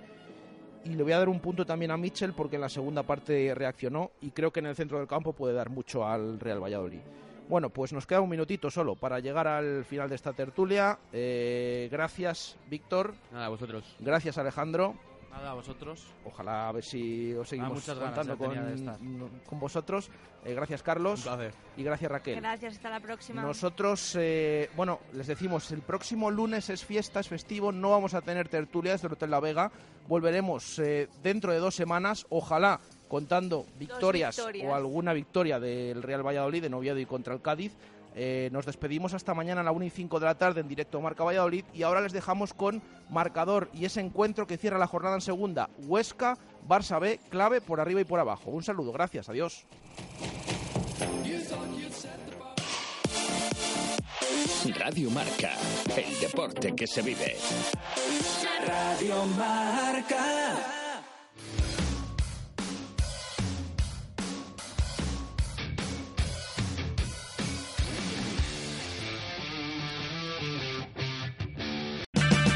Speaker 3: Y le voy a dar un punto también a Mitchell porque en la segunda parte reaccionó y creo que en el centro del campo puede dar mucho al Real Valladolid. Bueno, pues nos queda un minutito solo para llegar al final de esta tertulia. Eh, gracias, Víctor.
Speaker 4: Nada, a vosotros.
Speaker 3: Gracias, Alejandro.
Speaker 6: Nada, a vosotros.
Speaker 3: Ojalá a ver si os seguimos
Speaker 6: Ah, muchas ganas
Speaker 3: contando con, con vosotros. Eh, gracias, Carlos. Y gracias, Raquel.
Speaker 5: Gracias, hasta la próxima.
Speaker 3: Nosotros, eh, bueno, les decimos, el próximo lunes es fiesta, es festivo, no vamos a tener tertulias del Hotel La Vega. Volveremos eh, dentro de dos semanas, ojalá contando victorias,
Speaker 5: victorias.
Speaker 3: o alguna victoria del Real Valladolid en Oviedo y contra el Cádiz. Eh, nos despedimos hasta mañana a la 1 y 5 de la tarde en directo Marca Valladolid y ahora les dejamos con marcador y ese encuentro que cierra la jornada en segunda. Huesca, Barça B, clave por arriba y por abajo. Un saludo, gracias, adiós.
Speaker 16: Radio Marca, el deporte que se vive.
Speaker 15: Radio Marca.